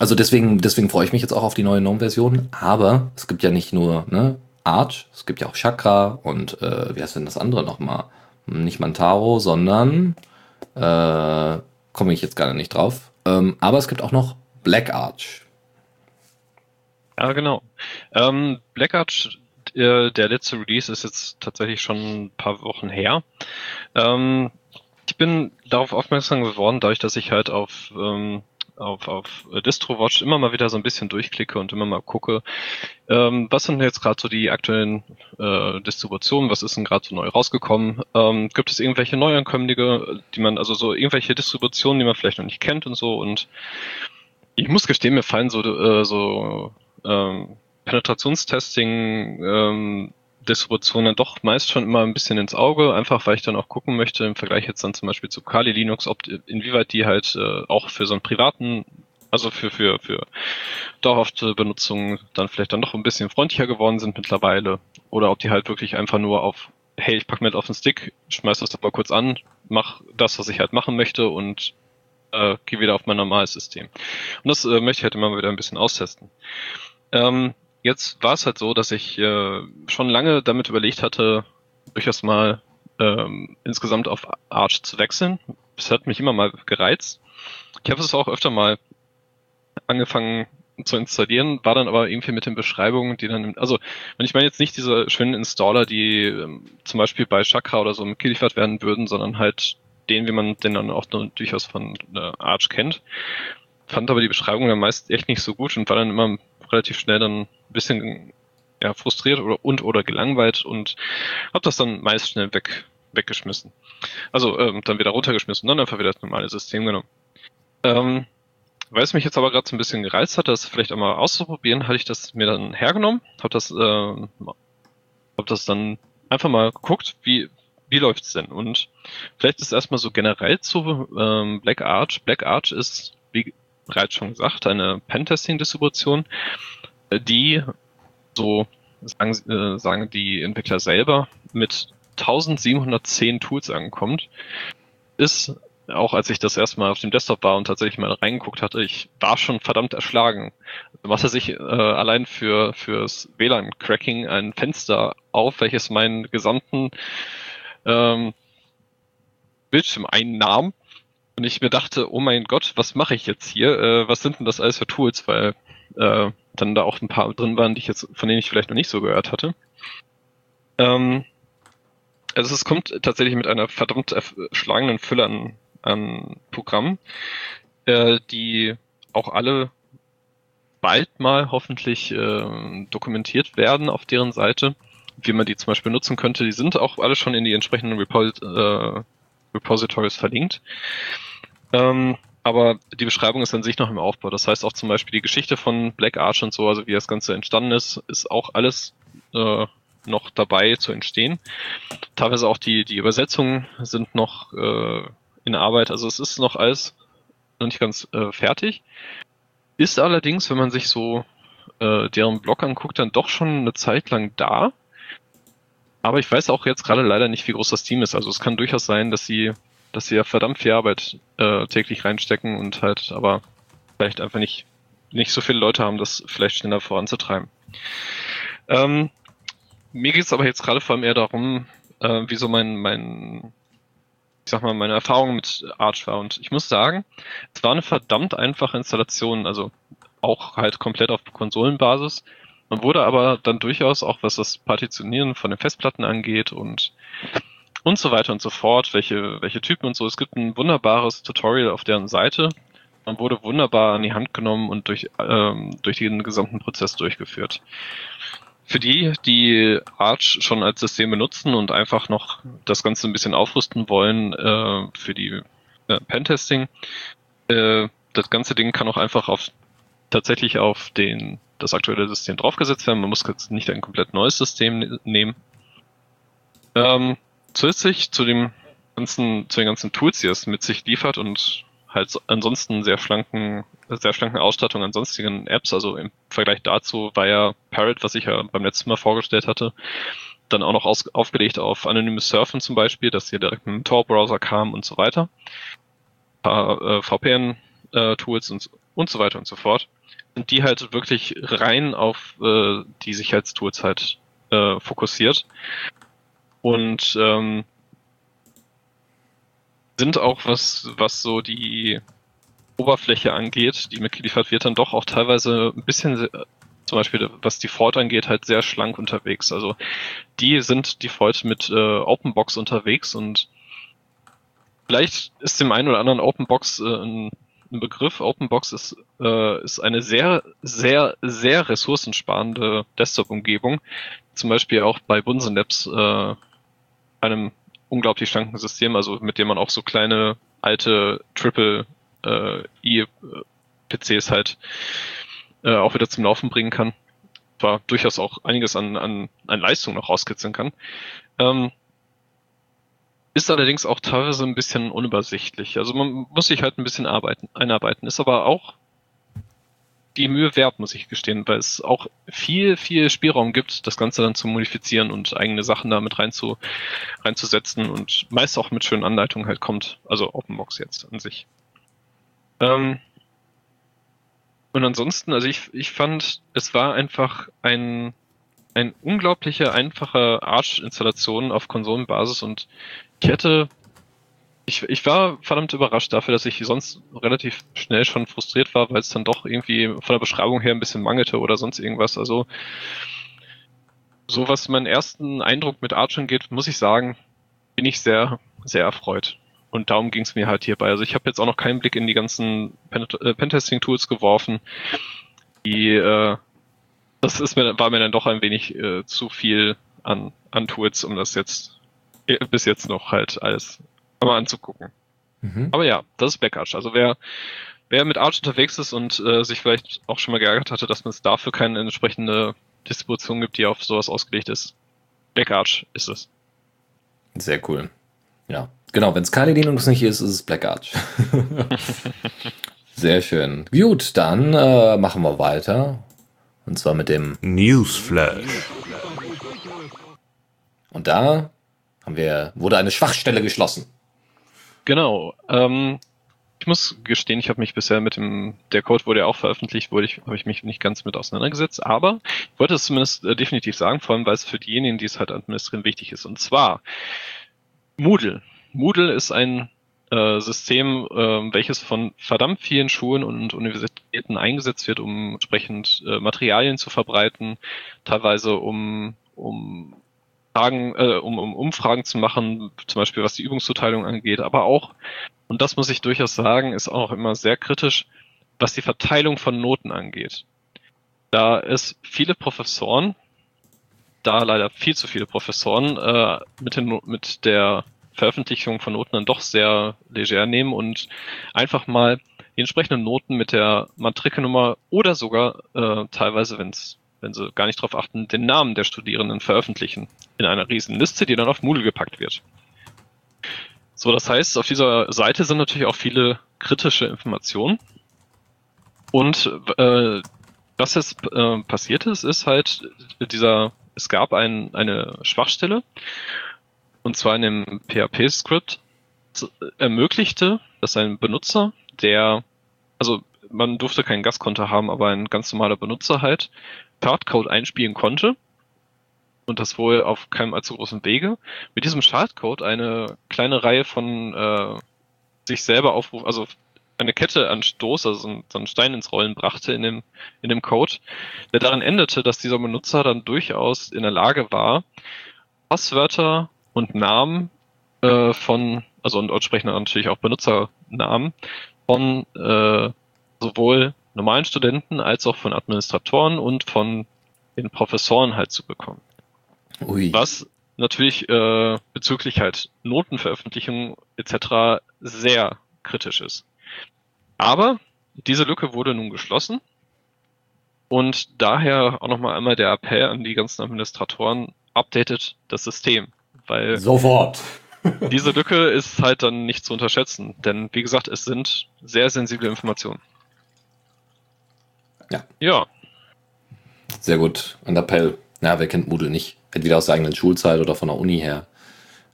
S2: also deswegen, deswegen freue ich mich jetzt auch auf die neue GNOME-Version, aber es gibt ja nicht nur ne, Arch, es gibt ja auch Chakra und äh, wie heißt denn das andere nochmal? Nicht Mantaro, sondern äh, komme ich jetzt gerade nicht drauf. Ähm, aber es gibt auch noch Black Arch.
S3: Ja, genau. Ähm, Black Arch, äh, der letzte Release ist jetzt tatsächlich schon ein paar Wochen her. Ähm, ich bin darauf aufmerksam geworden, dadurch, dass ich halt auf ähm, auf, auf DistroWatch immer mal wieder so ein bisschen durchklicke und immer mal gucke, ähm, was sind jetzt gerade so die aktuellen äh, Distributionen, was ist denn gerade so neu rausgekommen, ähm, gibt es irgendwelche Neuankömmlinge, die man, also so irgendwelche Distributionen, die man vielleicht noch nicht kennt und so? Und ich muss gestehen, mir fallen so, äh, so ähm, Penetrationstesting ähm, Distribution dann doch meist schon immer ein bisschen ins Auge, einfach weil ich dann auch gucken möchte, im Vergleich jetzt dann zum Beispiel zu Kali Linux, ob inwieweit die halt äh, auch für so einen privaten, also für, für, für dauerhafte Benutzung dann vielleicht dann doch ein bisschen freundlicher geworden sind mittlerweile. Oder ob die halt wirklich einfach nur auf, hey, ich pack mir auf den Stick, schmeiß das mal kurz an, mach das, was ich halt machen möchte und äh, gehe wieder auf mein normales System. Und das äh, möchte ich halt immer wieder ein bisschen austesten. Ähm, jetzt war es halt so, dass ich äh, schon lange damit überlegt hatte, durchaus mal ähm, insgesamt auf Arch zu wechseln. Das hat mich immer mal gereizt. Ich habe es auch öfter mal angefangen zu installieren, war dann aber irgendwie mit den Beschreibungen, die dann, also wenn ich meine jetzt nicht diese schönen Installer, die ähm, zum Beispiel bei Chakra oder so mitgeliefert werden würden, sondern halt den, wie man den dann auch durchaus von äh, Arch kennt. Fand aber die Beschreibung dann meist echt nicht so gut und war dann immer relativ schnell dann ein bisschen ja, frustriert oder und oder gelangweilt und habe das dann meist schnell weg, weggeschmissen. Also ähm, dann wieder runtergeschmissen und dann einfach wieder das normale System genommen. Ähm, weil es mich jetzt aber gerade so ein bisschen gereizt hat, das vielleicht einmal auszuprobieren, hatte ich das mir dann hergenommen, habe das, äh, hab das dann einfach mal geguckt, wie, wie läuft's denn? Und vielleicht ist erstmal so generell zu ähm, Black Arch. Black Arch ist, wie bereits schon gesagt, eine Pentesting-Distribution, die, so sagen, äh, sagen die Entwickler selber, mit 1710 Tools ankommt, ist auch als ich das erstmal auf dem Desktop war und tatsächlich mal reingeguckt hatte, ich war schon verdammt erschlagen. Was er sich äh, allein für fürs WLAN-Cracking ein Fenster auf, welches meinen gesamten ähm, Bildschirm einnahm und ich mir dachte, oh mein Gott, was mache ich jetzt hier? Äh, was sind denn das alles für Tools? Weil äh, dann da auch ein paar drin waren, die ich jetzt, von denen ich vielleicht noch nicht so gehört hatte. Ähm, also es kommt tatsächlich mit einer verdammt erschlagenen Fülle an, an Programmen, äh, die auch alle bald mal hoffentlich äh, dokumentiert werden auf deren Seite, wie man die zum Beispiel nutzen könnte. Die sind auch alle schon in die entsprechenden Repos äh, Repositories verlinkt. Ähm, aber die Beschreibung ist an sich noch im Aufbau. Das heißt auch zum Beispiel die Geschichte von Black Arch und so, also wie das Ganze entstanden ist, ist auch alles äh, noch dabei zu entstehen. Teilweise auch die, die Übersetzungen sind noch äh, in Arbeit. Also es ist noch alles noch nicht ganz äh, fertig. Ist allerdings, wenn man sich so äh, deren Blog anguckt, dann doch schon eine Zeit lang da. Aber ich weiß auch jetzt gerade leider nicht, wie groß das Team ist. Also es kann durchaus sein, dass sie dass sie ja verdammt viel Arbeit äh, täglich reinstecken und halt aber vielleicht einfach nicht nicht so viele Leute haben, das vielleicht schneller voranzutreiben. Ähm, mir geht es aber jetzt gerade vor allem eher darum, äh, wie so mein, mein, ich sag mal, meine Erfahrung mit Arch war. Und ich muss sagen, es war eine verdammt einfache Installation, also auch halt komplett auf Konsolenbasis. Man wurde aber dann durchaus auch, was das Partitionieren von den Festplatten angeht und und so weiter und so fort, welche, welche Typen und so. Es gibt ein wunderbares Tutorial auf deren Seite. Man wurde wunderbar an die Hand genommen und durch, ähm, durch den gesamten Prozess durchgeführt. Für die, die Arch schon als System benutzen und einfach noch das Ganze ein bisschen aufrüsten wollen äh, für die äh, Pentesting, äh, das ganze Ding kann auch einfach auf tatsächlich auf den das aktuelle System draufgesetzt werden. Man muss jetzt nicht ein komplett neues System ne-, nehmen. Ähm, zusätzlich zu dem ganzen, zu den ganzen Tools, die es mit sich liefert und halt ansonsten sehr schlanken, sehr schlanken Ausstattung an sonstigen Apps. Also im Vergleich dazu war ja Parrot, was ich ja beim letzten Mal vorgestellt hatte, dann auch noch aus, aufgelegt auf anonymes Surfen zum Beispiel, dass hier direkt dem Tor-Browser kam und so weiter. Ein paar äh, VPN-Tools äh, und, und so weiter und so fort. Und die halt wirklich rein auf äh, die Sicherheitstools halt äh, fokussiert. Und ähm, sind auch, was, was so die Oberfläche angeht, die mitgeliefert wird, dann doch auch teilweise ein bisschen, zum Beispiel was die Default angeht, halt sehr schlank unterwegs. Also die sind Default mit äh, Openbox unterwegs und vielleicht ist dem einen oder anderen Openbox äh, ein, ein Begriff. Openbox ist, äh, ist eine sehr, sehr, sehr ressourcensparende Desktop-Umgebung. Zum Beispiel auch bei Bunsen Labs, äh, einem unglaublich schlanken System, also mit dem man auch so kleine alte Triple äh, E PCs halt äh, auch wieder zum Laufen bringen kann. War durchaus auch einiges an, an, an Leistung noch rauskitzeln kann. Ähm, ist allerdings auch teilweise ein bisschen unübersichtlich. Also man muss sich halt ein bisschen arbeiten, einarbeiten. Ist aber auch die Mühe wert, muss ich gestehen, weil es auch viel, viel Spielraum gibt, das Ganze dann zu modifizieren und eigene Sachen damit rein zu, reinzusetzen und meist auch mit schönen Anleitungen halt kommt. Also Openbox jetzt an sich. Ähm und ansonsten, also ich, ich fand, es war einfach ein, ein unglaubliche, einfache Arch-Installation auf Konsolenbasis und ich hätte ich, ich war verdammt überrascht dafür, dass ich sonst relativ schnell schon frustriert war, weil es dann doch irgendwie von der Beschreibung her ein bisschen mangelte oder sonst irgendwas. Also so was meinen ersten Eindruck mit Arch angeht, muss ich sagen, bin ich sehr, sehr erfreut. Und darum ging es mir halt hierbei. Also ich habe jetzt auch noch keinen Blick in die ganzen äh, Pentesting-Tools geworfen. Die, äh, das ist mir, war mir dann doch ein wenig äh, zu viel an, an Tools, um das jetzt äh, bis jetzt noch halt alles mal anzugucken. Mhm. Aber ja, das ist Backarch. Also wer, wer mit Arch unterwegs ist und äh, sich vielleicht auch schon mal geärgert hatte, dass man es dafür keine entsprechende Distribution gibt, die auf sowas ausgelegt ist, Backarch ist es.
S2: Sehr cool. Ja, genau. Wenn es Kali Linux nicht ist, ist es Black Arch. Sehr schön. Gut, dann äh, machen wir weiter. Und zwar mit dem
S1: Newsflash.
S2: Und da haben wir, wurde eine Schwachstelle geschlossen.
S3: Genau. Ähm, ich muss gestehen, ich habe mich bisher mit dem, der Code wurde ja auch veröffentlicht, wurde ich, habe ich mich nicht ganz mit auseinandergesetzt, aber ich wollte es zumindest äh, definitiv sagen, vor allem weil es für diejenigen, die es halt administrieren, wichtig ist. Und zwar Moodle. Moodle ist ein äh, System, äh, welches von verdammt vielen Schulen und Universitäten eingesetzt wird, um entsprechend äh, Materialien zu verbreiten, teilweise um, um Fragen, äh, um, um Umfragen zu machen, zum Beispiel was die Übungszuteilung angeht, aber auch, und das muss ich durchaus sagen, ist auch immer sehr kritisch, was die Verteilung von Noten angeht. Da es viele Professoren, da leider viel zu viele Professoren, äh, mit, den, mit der Veröffentlichung von Noten dann doch sehr leger nehmen und einfach mal die entsprechenden Noten mit der Matrikelnummer oder sogar äh, teilweise, wenn es wenn sie gar nicht darauf achten, den Namen der Studierenden veröffentlichen in einer riesen Liste, die dann auf Moodle gepackt wird. So, das heißt, auf dieser Seite sind natürlich auch viele kritische Informationen. Und äh, was jetzt äh, passiert ist, ist halt dieser, es gab ein, eine Schwachstelle, und zwar in dem PHP-Skript, ermöglichte, dass ein Benutzer, der, also man durfte kein Gastkonto haben, aber ein ganz normaler Benutzer halt Schadcode einspielen konnte. Und das wohl auf keinem allzu großen Wege, mit diesem Schadcode eine kleine Reihe von äh, sich selber aufrufen, also eine Kette an Stoß, also so ein, so einen Stein ins Rollen brachte in dem, in dem Code, der darin endete, dass dieser Benutzer dann durchaus in der Lage war, Passwörter und Namen äh, von, also und dort sprechen natürlich auch Benutzernamen von äh, sowohl normalen Studenten als auch von Administratoren und von den Professoren halt zu bekommen. Ui. Was natürlich äh, bezüglich halt Notenveröffentlichung etc. sehr kritisch ist. Aber diese Lücke wurde nun geschlossen und daher auch nochmal einmal der Appell an die ganzen Administratoren, updatet das System, weil
S2: sofort.
S3: diese Lücke ist halt dann nicht zu unterschätzen, denn wie gesagt, es sind sehr sensible Informationen.
S2: Ja. Ja. Sehr gut. Ein Appell. Na, wer kennt Moodle nicht? Entweder aus der eigenen Schulzeit oder von der Uni her.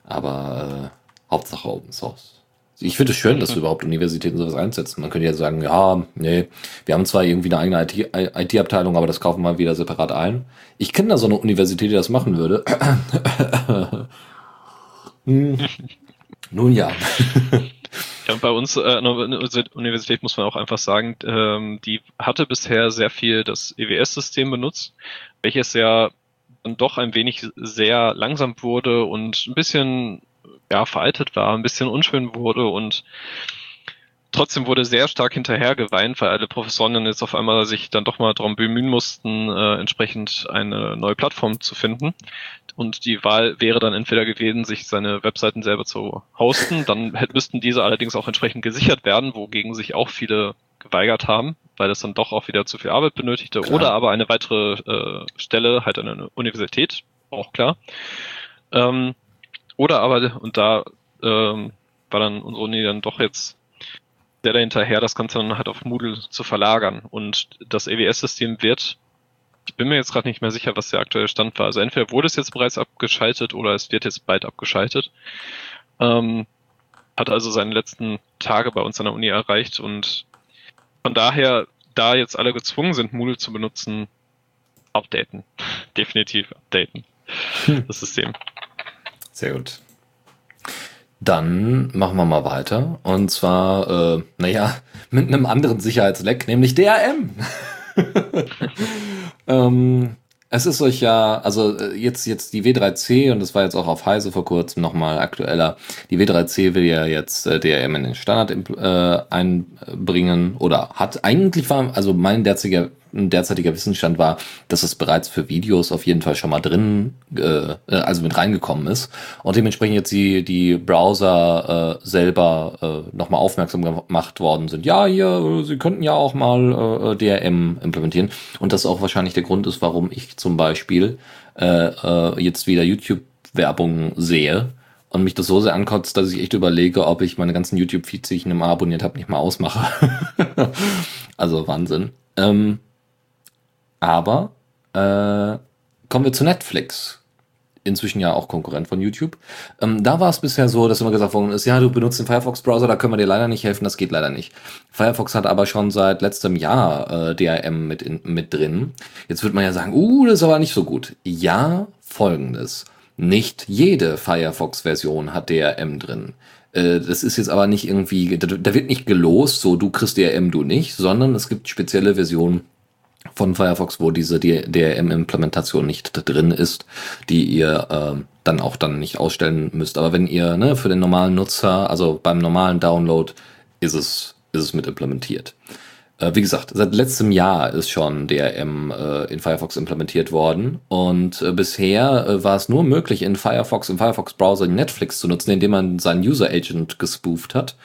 S2: Aber äh, Hauptsache Open Source. Ich finde es schön, dass überhaupt Universitäten sowas einsetzen. Man könnte ja sagen, ja, nee, wir haben zwar irgendwie eine eigene IT-Abteilung, IT aber das kaufen wir wieder separat ein. Ich kenne da so eine Universität, die das machen würde. hm. Nun ja.
S3: Ja, bei uns äh, an der Universität muss man auch einfach sagen, ähm, die hatte bisher sehr viel das EWS-System benutzt, welches ja dann doch ein wenig sehr langsam wurde und ein bisschen ja, veraltet war, ein bisschen unschön wurde und trotzdem wurde sehr stark hinterher geweint, weil alle Professoren dann jetzt auf einmal sich dann doch mal darum bemühen mussten, äh, entsprechend eine neue Plattform zu finden. Und die Wahl wäre dann entweder gewesen, sich seine Webseiten selber zu hosten, dann müssten diese allerdings auch entsprechend gesichert werden, wogegen sich auch viele geweigert haben, weil das dann doch auch wieder zu viel Arbeit benötigte. Klar. Oder aber eine weitere äh, Stelle, halt eine Universität, auch klar. Ähm, oder aber, und da ähm, war dann unsere Uni dann doch jetzt sehr dahinterher, das Ganze dann halt auf Moodle zu verlagern. Und das EWS-System wird, ich bin mir jetzt gerade nicht mehr sicher, was der aktuelle Stand war. Also entweder wurde es jetzt bereits abgeschaltet oder es wird jetzt bald abgeschaltet. Ähm, hat also seine letzten Tage bei uns an der Uni erreicht und von daher, da jetzt alle gezwungen sind, Moodle zu benutzen, updaten. Definitiv updaten. Hm. Das System.
S2: Sehr gut. Dann machen wir mal weiter. Und zwar, äh, naja, mit einem anderen Sicherheitsleck, nämlich DRM. ähm, es ist euch ja, also äh, jetzt, jetzt die W3C, und das war jetzt auch auf Heise vor kurzem nochmal aktueller, die W3C will ja jetzt äh, DRM in den Standard äh, einbringen oder hat eigentlich war, also mein derziger derzeitiger Wissensstand war, dass es bereits für Videos auf jeden Fall schon mal drin, äh, also mit reingekommen ist. Und dementsprechend jetzt die, die Browser äh, selber äh, nochmal aufmerksam gemacht worden sind. Ja, hier, sie könnten ja auch mal äh, DRM implementieren. Und das auch wahrscheinlich der Grund ist, warum ich zum Beispiel äh, äh, jetzt wieder YouTube-Werbung sehe und mich das so sehr ankotzt, dass ich echt überlege, ob ich meine ganzen YouTube-Feeds, die ich mal abonniert habe, nicht mal ausmache. also Wahnsinn. Ähm, aber äh, kommen wir zu Netflix. Inzwischen ja auch Konkurrent von YouTube. Ähm, da war es bisher so, dass immer gesagt worden ist, ja, du benutzt den Firefox-Browser, da können wir dir leider nicht helfen, das geht leider nicht. Firefox hat aber schon seit letztem Jahr äh, DRM mit, in, mit drin. Jetzt wird man ja sagen, uh, das ist aber nicht so gut. Ja, folgendes. Nicht jede Firefox-Version hat DRM drin. Äh, das ist jetzt aber nicht irgendwie, da wird nicht gelost, so du kriegst DRM, du nicht, sondern es gibt spezielle Versionen, von Firefox, wo diese DRM-Implementation nicht drin ist, die ihr äh, dann auch dann nicht ausstellen müsst. Aber wenn ihr ne, für den normalen Nutzer, also beim normalen Download, ist es, ist es mit implementiert. Äh, wie gesagt, seit letztem Jahr ist schon DRM äh, in Firefox implementiert worden und äh, bisher äh, war es nur möglich, in Firefox, im Firefox-Browser Netflix zu nutzen, indem man seinen User-Agent gespooft hat.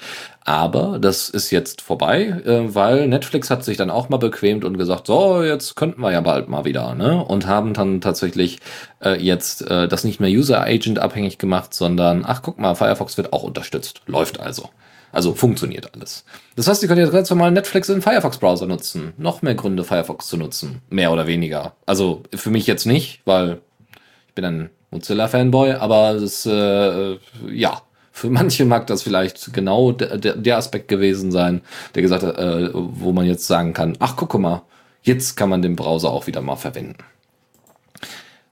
S2: Aber das ist jetzt vorbei, äh, weil Netflix hat sich dann auch mal bequemt und gesagt, so, jetzt könnten wir ja bald mal wieder, ne? Und haben dann tatsächlich äh, jetzt das nicht mehr User-Agent abhängig gemacht, sondern, ach guck mal, Firefox wird auch unterstützt. Läuft also. Also funktioniert alles. Das heißt, ihr könnt jetzt ganz normal Netflix in Firefox-Browser nutzen. Noch mehr Gründe, Firefox zu nutzen. Mehr oder weniger. Also für mich jetzt nicht, weil ich bin ein Mozilla-Fanboy, aber das, äh, ja, für manche mag das vielleicht genau der, der, Aspekt gewesen sein, der gesagt hat, äh, wo man jetzt sagen kann, ach guck mal, jetzt kann man den Browser auch wieder mal verwenden.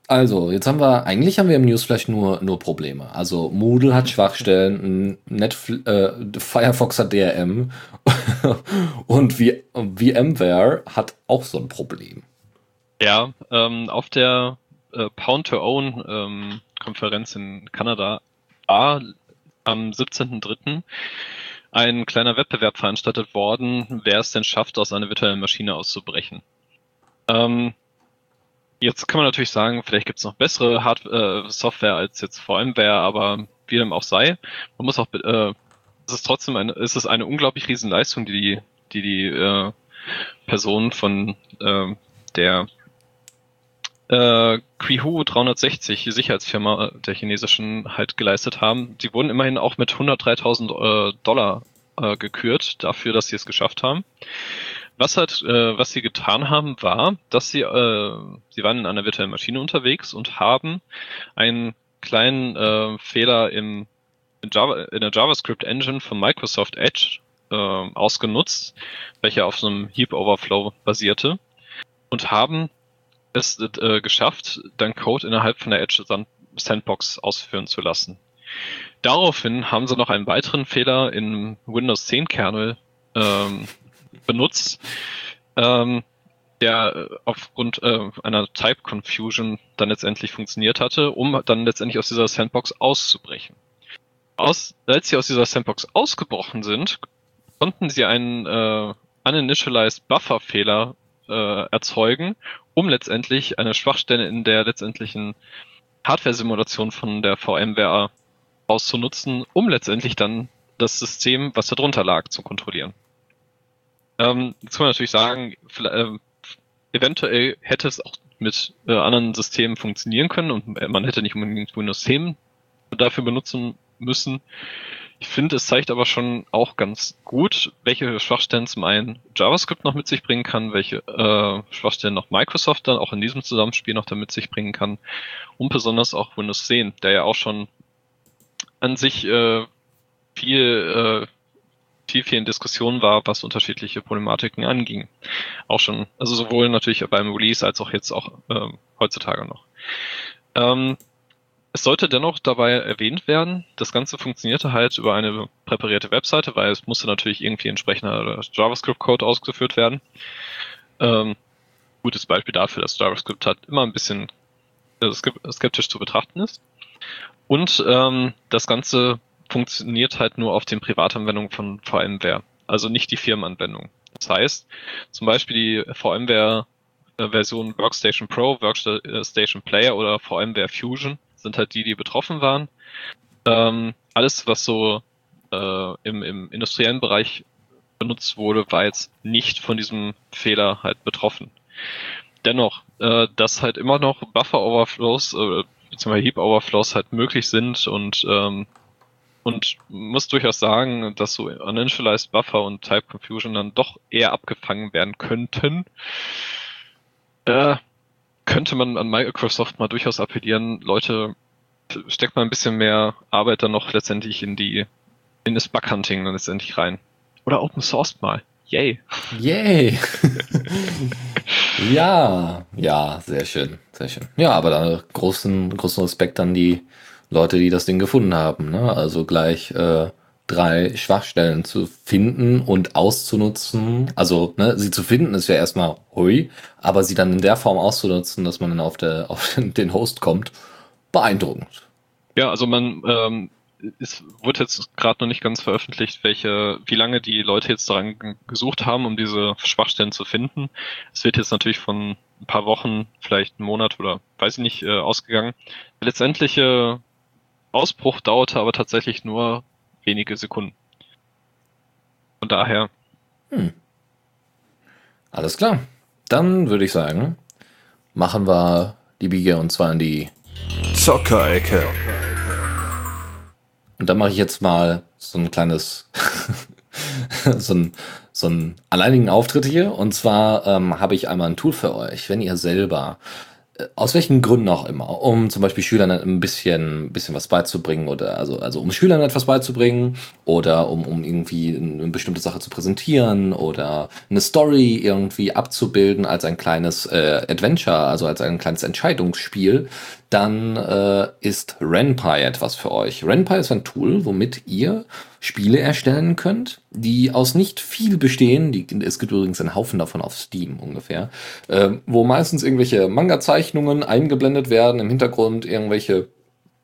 S2: Also, jetzt haben wir, eigentlich haben wir im Newsflash nur, nur Probleme. Also, Moodle hat Schwachstellen, Netflix, äh, Firefox hat DRM und v VMware hat auch so ein Problem.
S3: Ja, ähm, auf der äh, Pound to Own ähm, Konferenz in Kanada war am 17.03. ein kleiner Wettbewerb veranstaltet worden, wer es denn schafft, aus einer virtuellen Maschine auszubrechen. Ähm, jetzt kann man natürlich sagen, vielleicht gibt es noch bessere Hard äh, Software als jetzt VMware, aber wie dem auch sei, man muss auch, äh, es ist trotzdem eine, es ist eine unglaublich riesen Leistung, die die, die, die äh, Personen von äh, der äh, Qihu 360, die Sicherheitsfirma der chinesischen, halt geleistet haben. Die wurden immerhin auch mit 103.000 äh, Dollar äh, gekürt dafür, dass sie es geschafft haben. Was halt, äh, was sie getan haben, war, dass sie, äh, sie waren in einer virtuellen Maschine unterwegs und haben einen kleinen äh, Fehler im in, Java, in der JavaScript Engine von Microsoft Edge äh, ausgenutzt, welcher auf so einem Heap Overflow basierte und haben es äh, geschafft, dann Code innerhalb von der Edge Sandbox ausführen zu lassen. Daraufhin haben sie noch einen weiteren Fehler in Windows 10 Kernel ähm, benutzt, ähm, der aufgrund äh, einer Type Confusion dann letztendlich funktioniert hatte, um dann letztendlich aus dieser Sandbox auszubrechen. Aus, als sie aus dieser Sandbox ausgebrochen sind, konnten sie einen äh, uninitialized Buffer Fehler äh, erzeugen, um letztendlich eine Schwachstelle in der letztendlichen Hardware-Simulation von der VMware auszunutzen, um letztendlich dann das System, was darunter lag, zu kontrollieren. Ähm, jetzt kann man natürlich sagen, äh, eventuell hätte es auch mit äh, anderen Systemen funktionieren können und man hätte nicht unbedingt Windows 10 dafür benutzen müssen. Ich finde, es zeigt aber schon auch ganz gut, welche Schwachstellen zum einen JavaScript noch mit sich bringen kann, welche äh, Schwachstellen noch Microsoft dann auch in diesem Zusammenspiel noch damit sich bringen kann und besonders auch Windows 10, der ja auch schon an sich äh, viel, äh, viel, viel in Diskussion war, was unterschiedliche Problematiken anging. Auch schon, also sowohl natürlich beim Release als auch jetzt auch äh, heutzutage noch. Ähm, es sollte dennoch dabei erwähnt werden, das Ganze funktionierte halt über eine präparierte Webseite, weil es musste natürlich irgendwie entsprechender JavaScript-Code ausgeführt werden. Ähm, gutes Beispiel dafür, dass JavaScript halt immer ein bisschen äh, skeptisch zu betrachten ist. Und ähm, das Ganze funktioniert halt nur auf den Privatanwendungen von VMware, also nicht die Firmenanwendung. Das heißt, zum Beispiel die VMware äh, Workstation Pro, Workstation Player oder VMware Fusion sind halt die, die betroffen waren. Ähm, alles, was so äh, im, im industriellen Bereich benutzt wurde, war jetzt nicht von diesem Fehler halt betroffen. Dennoch, äh, dass halt immer noch Buffer-Overflows äh, bzw. Heap-Overflows halt möglich sind und ähm, und muss durchaus sagen, dass so Uninitialized Buffer und Type Confusion dann doch eher abgefangen werden könnten. Äh, könnte man an Microsoft mal durchaus appellieren, Leute, steckt mal ein bisschen mehr Arbeit dann noch letztendlich in die, in das Bug-Hunting letztendlich rein. Oder Open Source mal. Yay.
S2: Yay. ja, ja, sehr schön, sehr schön. Ja, aber da großen, großen Respekt an die Leute, die das Ding gefunden haben. Ne? Also gleich äh, drei Schwachstellen zu finden und auszunutzen. Also ne, sie zu finden ist ja erstmal hui, aber sie dann in der Form auszunutzen, dass man dann auf, der, auf den Host kommt, beeindruckend.
S3: Ja, also man ähm, es wurde jetzt gerade noch nicht ganz veröffentlicht, welche, wie lange die Leute jetzt daran gesucht haben, um diese Schwachstellen zu finden. Es wird jetzt natürlich von ein paar Wochen, vielleicht einen Monat oder weiß ich nicht, äh, ausgegangen. Der letztendliche Ausbruch dauerte aber tatsächlich nur wenige Sekunden. Von daher. Hm.
S2: Alles klar. Dann würde ich sagen, machen wir die Biege und zwar in die
S1: Zockerecke.
S2: Und dann mache ich jetzt mal so ein kleines, so ein, so einen alleinigen Auftritt hier. Und zwar ähm, habe ich einmal ein Tool für euch, wenn ihr selber aus welchen Gründen auch immer, um zum Beispiel Schülern ein bisschen, bisschen was beizubringen oder also, also um Schülern etwas beizubringen oder um, um irgendwie eine bestimmte Sache zu präsentieren oder eine Story irgendwie abzubilden als ein kleines äh, Adventure, also als ein kleines Entscheidungsspiel, dann äh, ist RenPy etwas für euch. RenPy ist ein Tool, womit ihr Spiele erstellen könnt, die aus nicht viel bestehen. Die, es gibt übrigens einen Haufen davon auf Steam ungefähr, äh, wo meistens irgendwelche Manga-Zeichnungen eingeblendet werden, im Hintergrund irgendwelche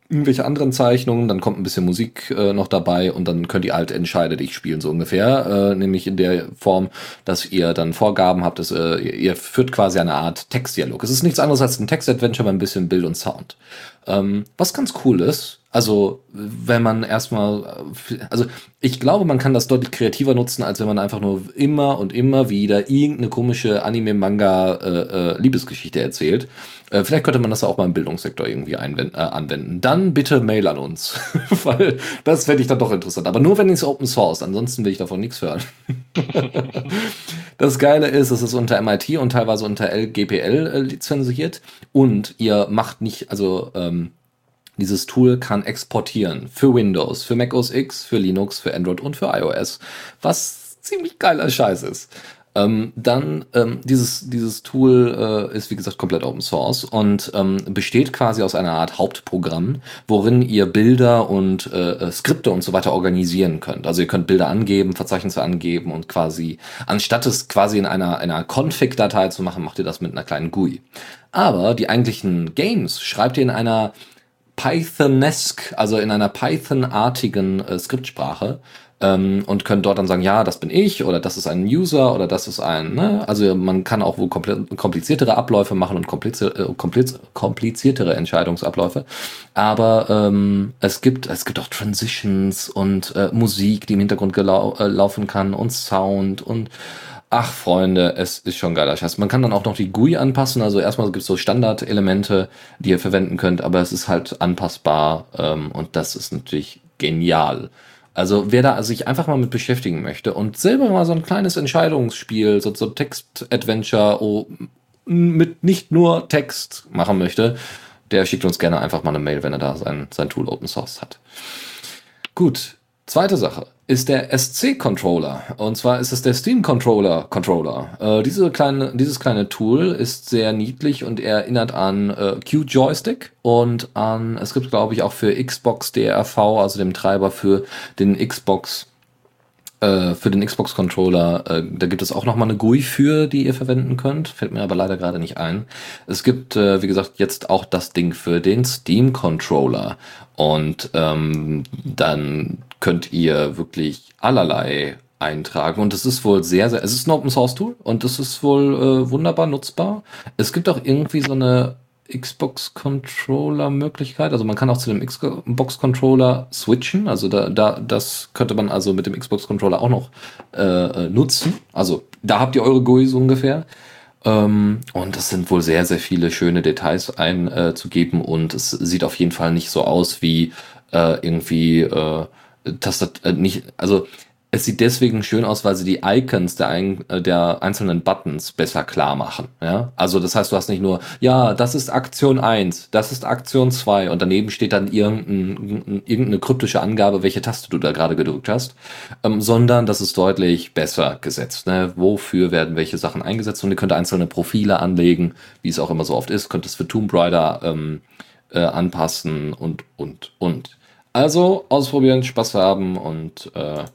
S2: irgendwelche anderen Zeichnungen, dann kommt ein bisschen Musik äh, noch dabei und dann könnt ihr halt entscheiden, ich spielen so ungefähr, äh, nämlich in der Form, dass ihr dann Vorgaben habt, dass äh, ihr führt quasi eine Art Textdialog. Es ist nichts anderes als ein Textadventure, mit ein bisschen Bild und Sound. Ähm, was ganz cool ist, also wenn man erstmal, also ich glaube, man kann das deutlich kreativer nutzen, als wenn man einfach nur immer und immer wieder irgendeine komische Anime-Manga-Liebesgeschichte äh, äh, erzählt. Äh, vielleicht könnte man das auch mal im Bildungssektor irgendwie einwenden, äh, anwenden. Dann bitte Mail an uns, weil das fände ich dann doch interessant. Aber nur wenn es Open Source, ansonsten will ich davon nichts hören. das Geile ist, es ist unter MIT und teilweise unter LGPL äh, lizenziert und ihr macht nicht, also ähm, dieses Tool kann exportieren für Windows, für Mac OS X, für Linux, für Android und für iOS, was ziemlich geiler Scheiß ist. Ähm, dann ähm, dieses dieses Tool äh, ist wie gesagt komplett Open Source und ähm, besteht quasi aus einer Art Hauptprogramm, worin ihr Bilder und äh, äh Skripte und so weiter organisieren könnt. Also ihr könnt Bilder angeben, Verzeichnisse angeben und quasi anstatt es quasi in einer einer Config-Datei zu machen, macht ihr das mit einer kleinen GUI. Aber die eigentlichen Games schreibt ihr in einer Pythonesque, also in einer Python-artigen äh, Skriptsprache ähm, und können dort dann sagen, ja, das bin ich oder das ist ein User oder das ist ein, ne? also man kann auch wohl kompliziertere Abläufe machen und äh, kompliz kompliziertere Entscheidungsabläufe, aber ähm, es gibt es gibt auch Transitions und äh, Musik, die im Hintergrund äh, laufen kann und Sound und Ach, Freunde, es ist schon geiler Scheiß. Man kann dann auch noch die GUI anpassen. Also erstmal gibt es so Standardelemente, die ihr verwenden könnt, aber es ist halt anpassbar ähm, und das ist natürlich genial. Also wer da sich einfach mal mit beschäftigen möchte und selber mal so ein kleines Entscheidungsspiel, so, so Text-Adventure oh, mit nicht nur Text machen möchte, der schickt uns gerne einfach mal eine Mail, wenn er da sein, sein Tool Open Source hat. Gut, Zweite Sache ist der SC-Controller. Und zwar ist es der Steam-Controller. Controller. Äh, diese kleine, dieses kleine Tool ist sehr niedlich und erinnert an äh, Q-Joystick und an, es gibt glaube ich auch für Xbox DRV, also dem Treiber für den Xbox äh, für den Xbox Controller, äh, da gibt es auch noch mal eine GUI für, die ihr verwenden könnt. Fällt mir aber leider gerade nicht ein. Es gibt, äh, wie gesagt, jetzt auch das Ding für den Steam Controller. Und ähm, dann könnt ihr wirklich allerlei eintragen und es ist wohl sehr, sehr, es ist ein Open Source Tool und es ist wohl äh, wunderbar nutzbar. Es gibt auch irgendwie so eine Xbox Controller Möglichkeit, also man kann auch zu dem Xbox Controller switchen, also da, da das könnte man also mit dem Xbox Controller auch noch äh, äh nutzen. Also da habt ihr eure GUIs ungefähr. Ähm, und es sind wohl sehr, sehr viele schöne Details einzugeben äh, und es sieht auf jeden Fall nicht so aus wie äh, irgendwie äh, Tastat äh, nicht, also es sieht deswegen schön aus, weil sie die Icons der, ein, äh, der einzelnen Buttons besser klar machen. Ja? Also das heißt, du hast nicht nur, ja, das ist Aktion 1, das ist Aktion 2 und daneben steht dann irgendein, irgendeine kryptische Angabe, welche Taste du da gerade gedrückt hast, ähm, sondern das ist deutlich besser gesetzt. Ne? Wofür werden welche Sachen eingesetzt und ihr könnt einzelne Profile anlegen, wie es auch immer so oft ist, könnt es für Tomb Raider ähm, äh, anpassen und, und, und. Also ausprobieren, Spaß haben und äh,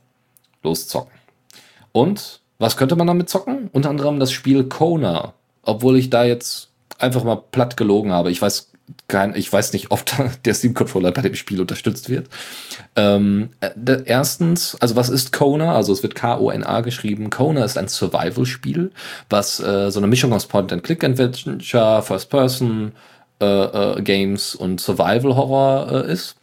S2: loszocken. Und was könnte man damit zocken? Unter anderem das Spiel Kona. Obwohl ich da jetzt einfach mal platt gelogen habe. Ich weiß kein, ich weiß nicht, ob der Steam Controller bei dem Spiel unterstützt wird. Ähm, äh, erstens, also was ist Kona? Also es wird K-O-N-A geschrieben. Kona ist ein Survival-Spiel, was äh, so eine Mischung aus Point-and-Click-Adventure, First-Person äh, äh, Games und Survival-Horror äh, ist.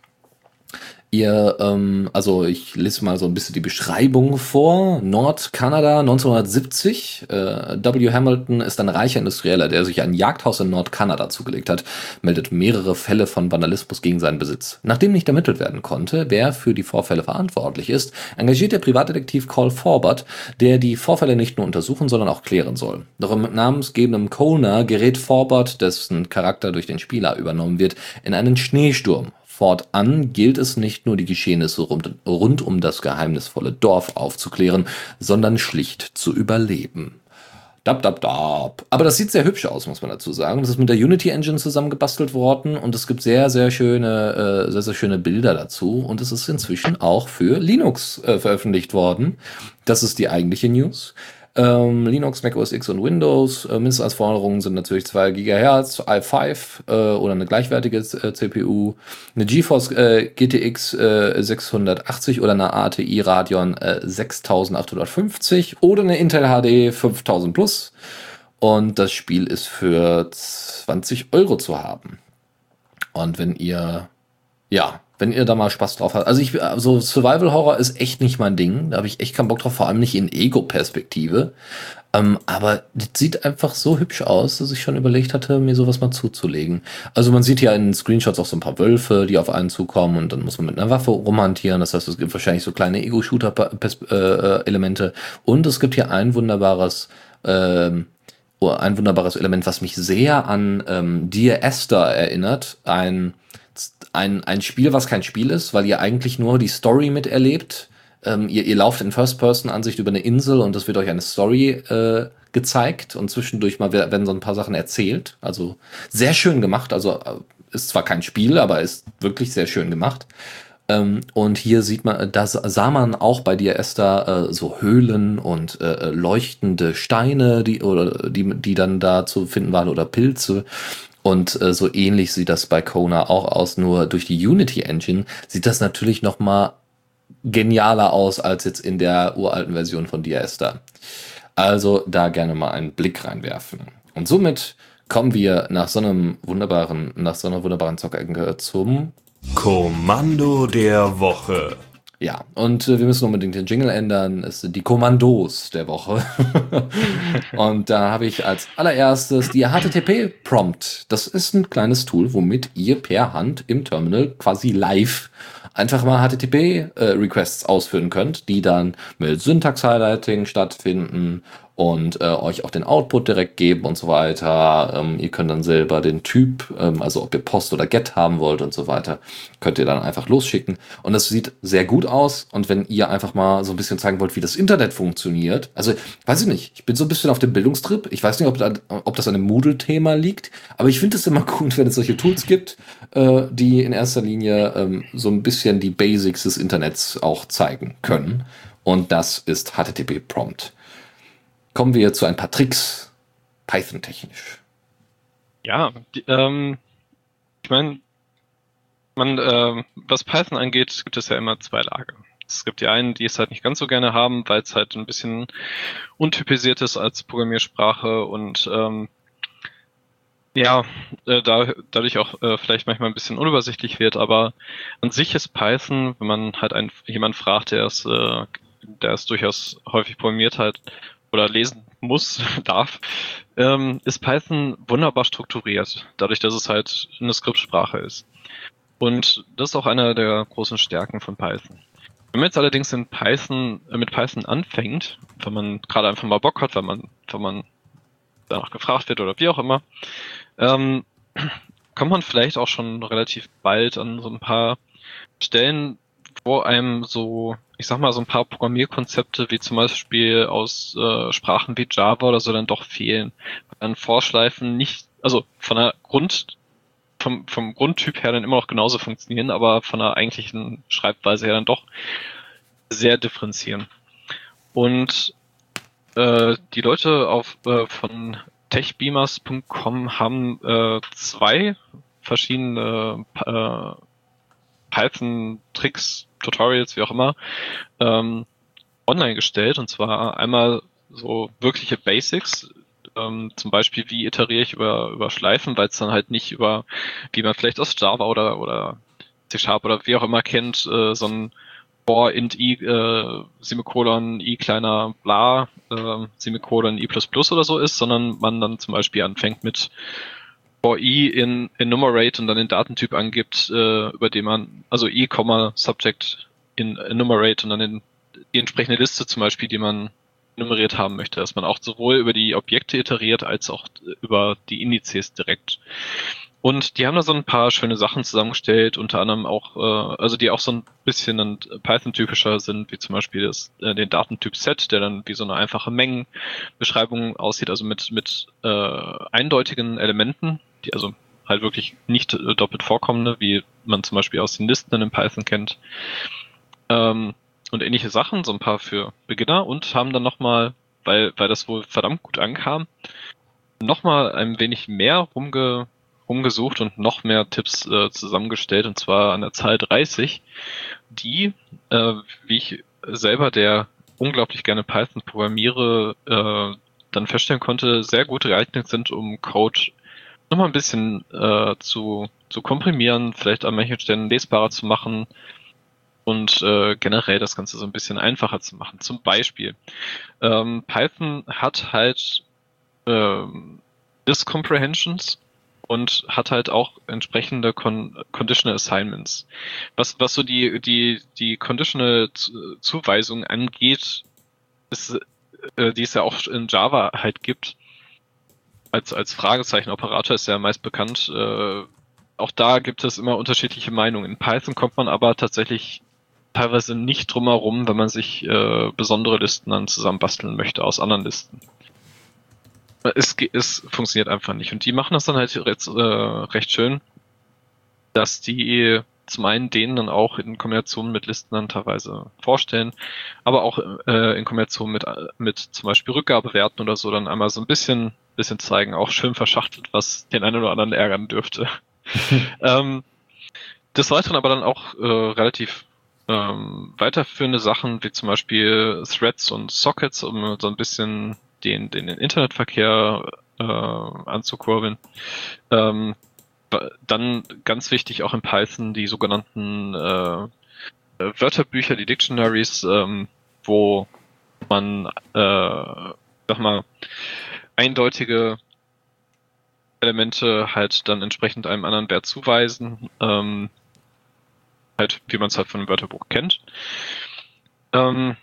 S2: Ihr, ähm, also ich lese mal so ein bisschen die Beschreibung vor. Nordkanada 1970. Äh, W. Hamilton ist ein reicher Industrieller, der sich ein Jagdhaus in Nordkanada zugelegt hat, meldet mehrere Fälle von Vandalismus gegen seinen Besitz. Nachdem nicht ermittelt werden konnte, wer für die Vorfälle verantwortlich ist, engagiert der Privatdetektiv Cole Forbert, der die Vorfälle nicht nur untersuchen, sondern auch klären soll. Doch im namensgebenden Kona gerät Forbert, dessen Charakter durch den Spieler übernommen wird, in einen Schneesturm Fortan gilt es nicht nur die Geschehnisse rund, rund um das geheimnisvolle Dorf aufzuklären, sondern schlicht zu überleben. Dab, dab, dab. Aber das sieht sehr hübsch aus, muss man dazu sagen. Das ist mit der Unity Engine zusammengebastelt worden und es gibt sehr, sehr schöne, äh, sehr, sehr schöne Bilder dazu. Und es ist inzwischen auch für Linux äh, veröffentlicht worden. Das ist die eigentliche News. Ähm, Linux, Mac OS X und Windows. Äh, Mindestanforderungen sind natürlich 2 GHz, i5 äh, oder eine gleichwertige äh, CPU, eine GeForce äh, GTX 680 oder eine ATI Radeon 6850 oder eine Intel HD 5000 Plus. Und das Spiel ist für 20 Euro zu haben. Und wenn ihr, ja, wenn ihr da mal Spaß drauf habt. Also ich, so also Survival Horror ist echt nicht mein Ding. Da habe ich echt keinen Bock drauf, vor allem nicht in Ego-Perspektive. Ähm, aber das sieht einfach so hübsch aus, dass ich schon überlegt hatte, mir sowas mal zuzulegen. Also man sieht ja in Screenshots auch so ein paar Wölfe, die auf einen zukommen und dann muss man mit einer Waffe rumhantieren. Das heißt, es gibt wahrscheinlich so kleine Ego-Shooter-Elemente. Äh, und es gibt hier ein wunderbares, ähm, oh, ein wunderbares Element, was mich sehr an ähm, Dear Esther erinnert. Ein ein, ein Spiel, was kein Spiel ist, weil ihr eigentlich nur die Story miterlebt. Ähm, ihr, ihr lauft in First-Person-Ansicht über eine Insel und es wird euch eine Story äh, gezeigt und zwischendurch mal werden so ein paar Sachen erzählt. Also sehr schön gemacht. Also äh, ist zwar kein Spiel, aber ist wirklich sehr schön gemacht. Ähm, und hier sieht man, da sah man auch bei dir, Esther, äh, so Höhlen und äh, leuchtende Steine, die, oder die, die dann da zu finden waren oder Pilze. Und äh, so ähnlich sieht das bei Kona auch aus, nur durch die Unity Engine sieht das natürlich noch mal genialer aus als jetzt in der uralten Version von Diaster. Also da gerne mal einen Blick reinwerfen. Und somit kommen wir nach so einem wunderbaren, nach so einer wunderbaren Zockecke zum
S1: Kommando der Woche.
S2: Ja, und äh, wir müssen unbedingt den Jingle ändern. Es sind die Kommandos der Woche. und da habe ich als allererstes die HTTP-Prompt. Das ist ein kleines Tool, womit ihr per Hand im Terminal quasi live einfach mal HTTP-Requests äh, ausführen könnt, die dann mit Syntax-Highlighting stattfinden und äh, euch auch den Output direkt geben und so weiter. Ähm, ihr könnt dann selber den Typ, ähm, also ob ihr Post oder Get haben wollt und so weiter, könnt ihr dann einfach losschicken. Und das sieht sehr gut aus. Und wenn ihr einfach mal so ein bisschen zeigen wollt, wie das Internet funktioniert, also weiß ich nicht, ich bin so ein bisschen auf dem Bildungstrip. Ich weiß nicht, ob, da, ob das an dem Moodle-Thema liegt, aber ich finde es immer gut, wenn es solche Tools gibt, äh, die in erster Linie ähm, so ein bisschen die Basics des Internets auch zeigen können. Und das ist HTTP Prompt. Kommen wir zu ein paar Tricks, Python-technisch.
S3: Ja, die, ähm, ich meine, man, äh, was Python angeht, gibt es ja immer zwei Lager. Es gibt die einen, die es halt nicht ganz so gerne haben, weil es halt ein bisschen untypisiert ist als Programmiersprache und ähm, ja, äh, da, dadurch auch äh, vielleicht manchmal ein bisschen unübersichtlich wird, aber an sich ist Python, wenn man halt einen, jemand fragt, der es, äh, der es durchaus häufig programmiert hat oder lesen muss, darf, ähm, ist Python wunderbar strukturiert, dadurch, dass es halt eine Skriptsprache ist. Und das ist auch einer der großen Stärken von Python. Wenn man jetzt allerdings in Python, äh, mit Python anfängt, wenn man gerade einfach mal Bock hat, wenn man, wenn man danach gefragt wird oder wie auch immer, ähm, kommt man vielleicht auch schon relativ bald an so ein paar Stellen, wo einem so ich sag mal, so ein paar Programmierkonzepte wie zum Beispiel aus äh, Sprachen wie Java oder so dann doch fehlen. Dann Vorschleifen nicht, also von der Grund, vom, vom Grundtyp her dann immer noch genauso funktionieren, aber von der eigentlichen Schreibweise her dann doch sehr differenzieren. Und äh, die Leute auf äh, von techbeamers.com haben äh, zwei verschiedene äh, Python-Tricks, Tutorials, wie auch immer, ähm, online gestellt. Und zwar einmal so wirkliche Basics, ähm, zum Beispiel, wie iteriere ich über, über Schleifen, weil es dann halt nicht über, wie man vielleicht aus Java oder, oder C-Sharp oder wie auch immer kennt, äh, so ein for int i äh, Semikolon i kleiner bla äh, Semikolon i plus plus oder so ist, sondern man dann zum Beispiel anfängt mit for i in enumerate und dann den Datentyp angibt, äh, über den man, also i, Subject in enumerate und dann den, die entsprechende Liste zum Beispiel, die man nummeriert haben möchte, dass man auch sowohl über die Objekte iteriert als auch über die Indizes direkt. Und die haben da so ein paar schöne Sachen zusammengestellt, unter anderem auch, äh, also die auch so ein bisschen Python-typischer sind, wie zum Beispiel das, äh, den Datentyp Set, der dann wie so eine einfache Mengenbeschreibung aussieht, also mit, mit äh, eindeutigen Elementen, die also halt wirklich nicht äh, doppelt vorkommende, wie man zum Beispiel aus den Listen in Python kennt. Ähm, und ähnliche Sachen, so ein paar für Beginner und haben dann nochmal, weil, weil das wohl verdammt gut ankam, nochmal ein wenig mehr rumge rumgesucht und noch mehr Tipps äh, zusammengestellt, und zwar an der Zahl 30, die, äh, wie ich selber, der unglaublich gerne Python programmiere, äh, dann feststellen konnte, sehr gut geeignet sind, um Code nochmal ein bisschen äh, zu, zu komprimieren, vielleicht an manchen Stellen lesbarer zu machen und äh, generell das Ganze so ein bisschen einfacher zu machen. Zum Beispiel, ähm, Python hat halt ähm, Disk Comprehensions und hat halt auch entsprechende Con Conditional Assignments. Was, was so die, die, die Conditional Zuweisung angeht, ist, äh, die es ja auch in Java halt gibt, als, als Fragezeichen-Operator ist ja meist bekannt. Äh, auch da gibt es immer unterschiedliche Meinungen. In Python kommt man aber tatsächlich teilweise nicht drum herum, wenn man sich äh, besondere Listen dann zusammenbasteln möchte aus anderen Listen es, es funktioniert einfach nicht. Und die machen das dann halt recht, äh, recht schön, dass die zum einen denen dann auch in Kombination mit Listen dann teilweise vorstellen, aber auch äh, in Kombination mit, mit zum Beispiel Rückgabewerten oder so dann einmal so ein bisschen, bisschen zeigen, auch schön verschachtelt, was den einen oder anderen ärgern dürfte. ähm, des Weiteren aber dann auch äh, relativ ähm, weiterführende Sachen, wie zum Beispiel Threads und Sockets, um so ein bisschen den, den Internetverkehr äh, anzukurbeln. Ähm, dann ganz wichtig auch in Python die sogenannten äh, Wörterbücher, die Dictionaries, ähm, wo man, äh, sag mal, eindeutige Elemente halt dann entsprechend einem anderen Wert zuweisen, ähm, halt wie man es halt von einem Wörterbuch kennt. Ähm,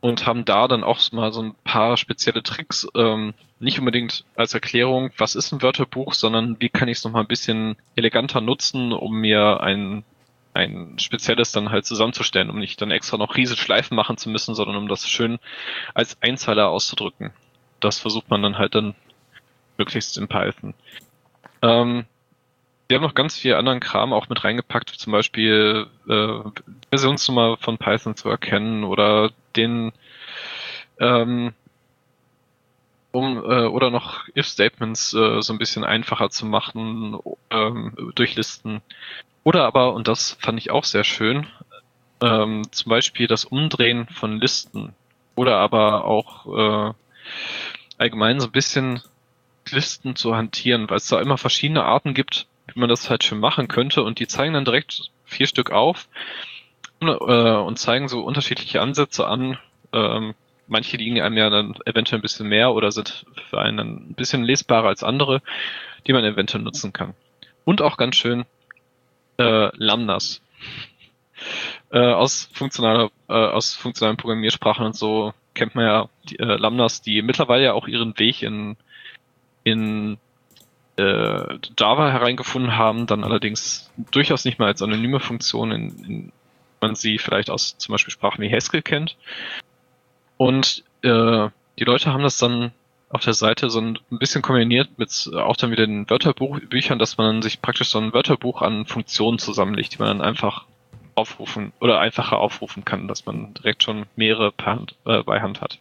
S3: und haben da dann auch mal so ein paar spezielle Tricks, ähm, nicht unbedingt als Erklärung, was ist ein Wörterbuch, sondern wie kann ich es nochmal ein bisschen eleganter nutzen, um mir ein, ein spezielles dann halt zusammenzustellen, um nicht dann extra noch riesige Schleifen machen zu müssen, sondern um das schön als Einzeiler auszudrücken. Das versucht man dann halt dann möglichst in Python. Ähm, wir haben noch ganz viel anderen Kram auch mit reingepackt, zum Beispiel äh, Versionsnummer von Python zu erkennen oder den ähm, um äh, oder noch if-Statements äh, so ein bisschen einfacher zu machen ähm, durch Listen. Oder aber, und das fand ich auch sehr schön, ähm, zum Beispiel das Umdrehen von Listen. Oder aber auch äh, allgemein so ein bisschen Listen zu hantieren, weil es da immer verschiedene Arten gibt, wie man das halt schön machen könnte. Und die zeigen dann direkt vier Stück auf äh, und zeigen so unterschiedliche Ansätze an. Ähm, manche liegen einem ja dann eventuell ein bisschen mehr oder sind für einen ein bisschen lesbarer als andere, die man eventuell nutzen kann. Und auch ganz schön äh, Lambdas. Äh, aus funktionaler, äh, aus funktionalen Programmiersprachen und so kennt man ja die, äh, Lambdas, die mittlerweile ja auch ihren Weg in, in äh, Java hereingefunden haben, dann allerdings durchaus nicht mehr als anonyme Funktion, in, in man sie vielleicht aus zum Beispiel Sprachen wie Haskell kennt. Und äh, die Leute haben das dann auf der Seite so ein bisschen kombiniert mit auch dann wieder den Wörterbüchern, dass man sich praktisch so ein Wörterbuch an Funktionen zusammenlegt, die man dann einfach aufrufen oder einfacher aufrufen kann, dass man direkt schon mehrere Hand, äh, bei Hand hat.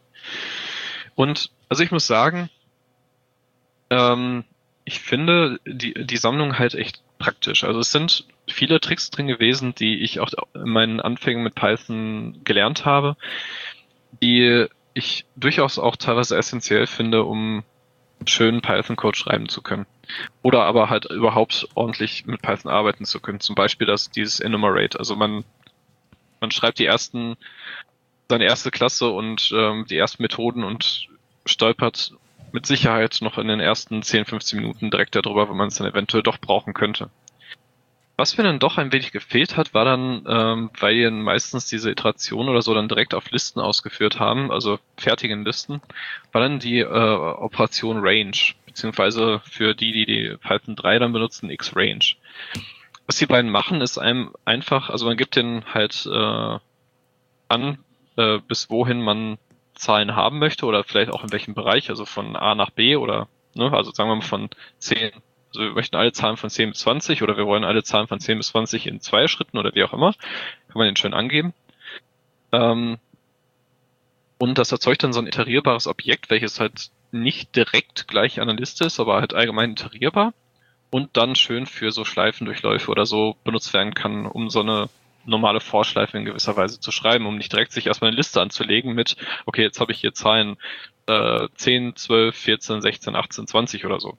S3: Und also ich muss sagen, ähm, ich finde die, die Sammlung halt echt praktisch. Also es sind viele Tricks drin gewesen, die ich auch in meinen Anfängen mit Python gelernt habe, die ich durchaus auch teilweise essentiell finde, um schönen Python-Code schreiben zu können. Oder aber halt überhaupt ordentlich mit Python arbeiten zu können. Zum Beispiel das, dieses Enumerate. Also man, man schreibt die ersten, seine erste Klasse und ähm, die ersten Methoden und stolpert mit Sicherheit noch in den ersten 10, 15 Minuten direkt darüber, wo man es dann eventuell doch brauchen könnte. Was mir dann doch ein wenig gefehlt hat, war dann, ähm, weil wir meistens diese Iteration oder so dann direkt auf Listen ausgeführt haben, also fertigen Listen, war dann die äh, Operation Range, beziehungsweise für die, die die Python 3 dann benutzen, X-Range. Was die beiden machen, ist einem einfach, also man gibt den halt äh, an, äh, bis wohin man Zahlen haben möchte oder vielleicht auch in welchem Bereich, also von A nach B oder, ne, also sagen wir mal von 10 also wir möchten alle Zahlen von 10 bis 20 oder wir wollen alle Zahlen von 10 bis 20 in zwei Schritten oder wie auch immer. Kann man den schön angeben. Ähm, und das erzeugt dann so ein iterierbares Objekt, welches halt nicht direkt gleich an der Liste ist, aber halt allgemein iterierbar und dann schön für so Schleifendurchläufe oder so benutzt werden kann, um so eine normale Vorschleife in gewisser Weise zu schreiben, um nicht direkt sich erstmal eine Liste anzulegen mit, okay, jetzt habe ich hier Zahlen äh, 10, 12, 14, 16, 18, 20 oder so.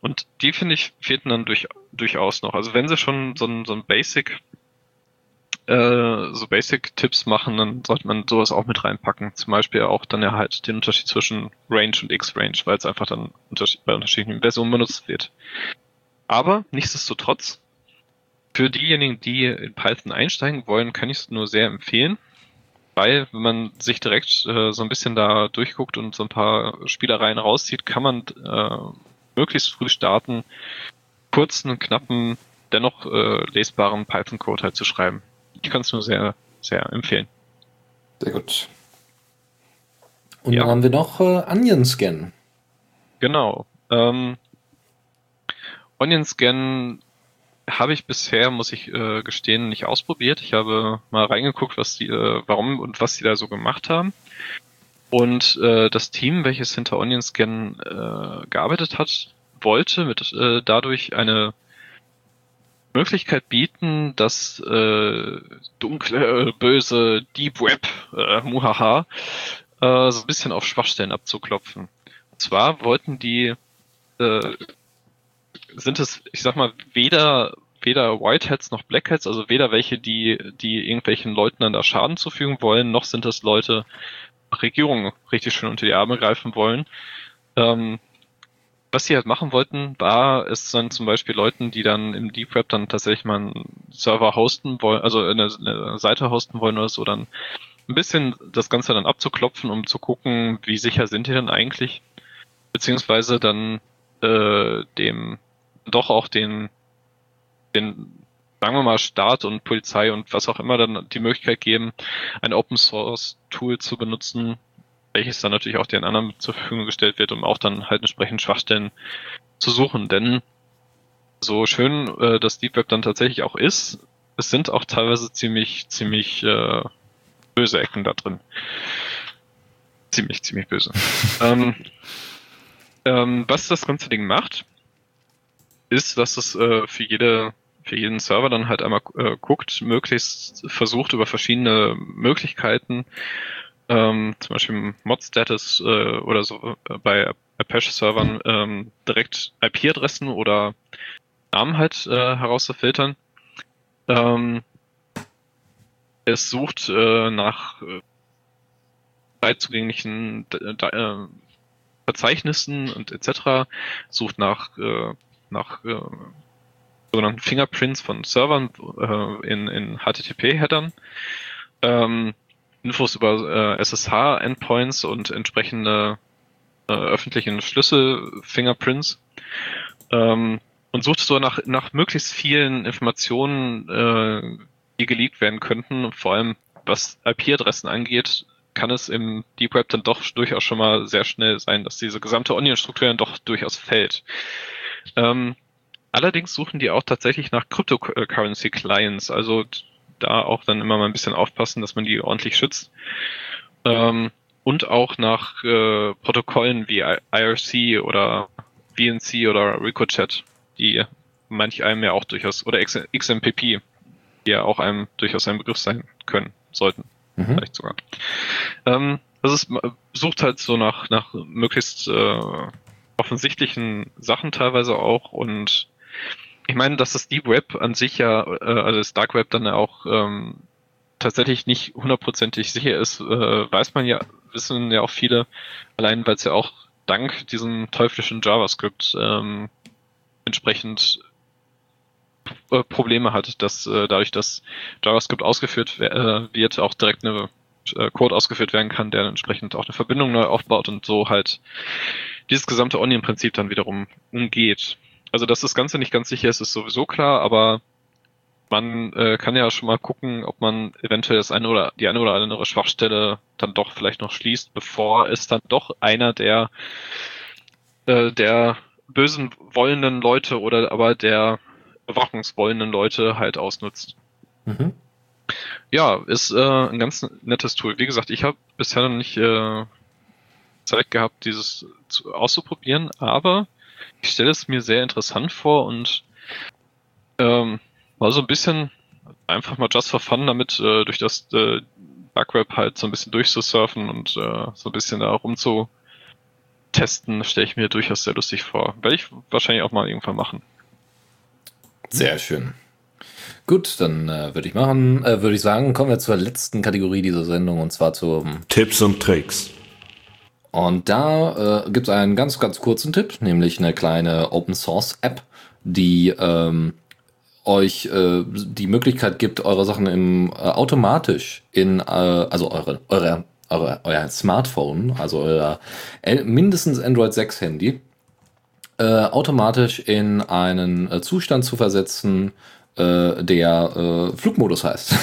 S3: Und die, finde ich, fehlten dann durch, durchaus noch. Also wenn sie schon so ein, so ein Basic, äh, so Basic-Tipps machen, dann sollte man sowas auch mit reinpacken. Zum Beispiel auch dann ja halt den Unterschied zwischen Range und X-Range, weil es einfach dann bei unterschiedlichen Versionen benutzt wird. Aber nichtsdestotrotz, für diejenigen, die in Python einsteigen wollen, kann ich es nur sehr empfehlen. Weil, wenn man sich direkt äh, so ein bisschen da durchguckt und so ein paar Spielereien rauszieht, kann man äh, möglichst früh starten, kurzen, knappen, dennoch äh, lesbaren Python-Code halt zu schreiben. Ich kann es nur sehr, sehr empfehlen.
S2: Sehr gut. Und ja. dann haben wir noch äh, Onion Scan.
S3: Genau. Ähm, Onion Scan habe ich bisher, muss ich äh, gestehen, nicht ausprobiert. Ich habe mal reingeguckt, was die, äh, warum und was die da so gemacht haben. Und äh, das Team, welches hinter Onion Scan äh, gearbeitet hat, wollte mit äh, dadurch eine Möglichkeit bieten, das äh, dunkle, äh, böse Deep Web, äh, muhaha, äh, so ein bisschen auf Schwachstellen abzuklopfen. Und zwar wollten die, äh, sind es, ich sag mal, weder weder Whiteheads noch Blackheads, also weder welche, die, die irgendwelchen Leuten dann da Schaden zufügen wollen, noch sind es Leute, Regierung richtig schön unter die Arme greifen wollen. Ähm, was sie halt machen wollten, war es dann zum Beispiel Leuten, die dann im Deep Web dann tatsächlich mal einen Server hosten wollen, also eine, eine Seite hosten wollen oder so, dann ein bisschen das Ganze dann abzuklopfen, um zu gucken, wie sicher sind die denn eigentlich, beziehungsweise dann äh, dem doch auch den den sagen wir mal, Staat und Polizei und was auch immer dann die Möglichkeit geben, ein Open Source Tool zu benutzen, welches dann natürlich auch den anderen zur Verfügung gestellt wird, um auch dann halt entsprechend Schwachstellen zu suchen. Denn so schön äh, das Deep Web dann tatsächlich auch ist, es sind auch teilweise ziemlich, ziemlich äh, böse Ecken da drin. Ziemlich, ziemlich böse. ähm, ähm, was das ganze Ding macht, ist, dass es äh, für jede für jeden Server dann halt einmal äh, guckt, möglichst versucht über verschiedene Möglichkeiten, ähm, zum Beispiel Mod-Status äh, oder so äh, bei Apache-Servern ähm, direkt IP-Adressen oder Namen halt äh, herauszufiltern. Ähm, es sucht äh, nach äh, frei zugänglichen äh, Verzeichnissen und etc. sucht nach äh, nach äh, sogenannten Fingerprints von Servern äh, in, in HTTP-Headern, ähm, Infos über äh, SSH-Endpoints und entsprechende äh, öffentlichen Schlüssel-Fingerprints ähm, und sucht so nach, nach möglichst vielen Informationen, äh, die geleakt werden könnten, vor allem was IP-Adressen angeht, kann es im Deep Web dann doch durchaus schon mal sehr schnell sein, dass diese gesamte Onion-Struktur dann doch durchaus fällt. Ähm, Allerdings suchen die auch tatsächlich nach Cryptocurrency Clients, also da auch dann immer mal ein bisschen aufpassen, dass man die ordentlich schützt. Ähm, und auch nach äh, Protokollen wie IRC oder VNC oder Ricochet, die manch einem ja auch durchaus, oder XMPP, die ja auch einem durchaus ein Begriff sein können, sollten. Mhm. Vielleicht sogar. Ähm, das ist, sucht halt so nach, nach möglichst äh, offensichtlichen Sachen teilweise auch und ich meine, dass das Deep Web an sich ja, äh, also das Dark Web dann auch ähm, tatsächlich nicht hundertprozentig sicher ist, äh, weiß man ja, wissen ja auch viele, allein weil es ja auch dank diesem teuflischen JavaScript ähm, entsprechend äh, Probleme hat, dass äh, dadurch, dass JavaScript ausgeführt äh, wird, auch direkt eine äh, Code ausgeführt werden kann, der entsprechend auch eine Verbindung neu aufbaut und so halt dieses gesamte Onion-Prinzip dann wiederum umgeht. Also, dass das Ganze nicht ganz sicher ist, ist sowieso klar, aber man äh, kann ja schon mal gucken, ob man eventuell das eine oder die eine oder andere Schwachstelle dann doch vielleicht noch schließt, bevor es dann doch einer der äh, der bösen wollenden Leute oder aber der überwachungswollenden Leute halt ausnutzt. Mhm. Ja, ist äh, ein ganz nettes Tool. Wie gesagt, ich habe bisher noch nicht äh, Zeit gehabt, dieses zu, auszuprobieren, aber ich stelle es mir sehr interessant vor und ähm, war so ein bisschen einfach mal just for fun damit, äh, durch das äh, Bugweb halt so ein bisschen durchzusurfen und äh, so ein bisschen da rumzutesten, stelle ich mir durchaus sehr lustig vor. Werde ich wahrscheinlich auch mal irgendwann machen.
S2: Sehr schön. Gut, dann äh, würde ich machen, äh, würde ich sagen, kommen wir zur letzten Kategorie dieser Sendung und zwar zum
S1: Tipps und Tricks.
S2: Und da äh, gibt es einen ganz, ganz kurzen Tipp, nämlich eine kleine Open Source App, die ähm, euch äh, die Möglichkeit gibt, eure Sachen im äh, automatisch in, äh, also eure, eure, eure, euer Smartphone, also euer mindestens Android 6 Handy, äh, automatisch in einen äh, Zustand zu versetzen, äh, der äh, Flugmodus heißt.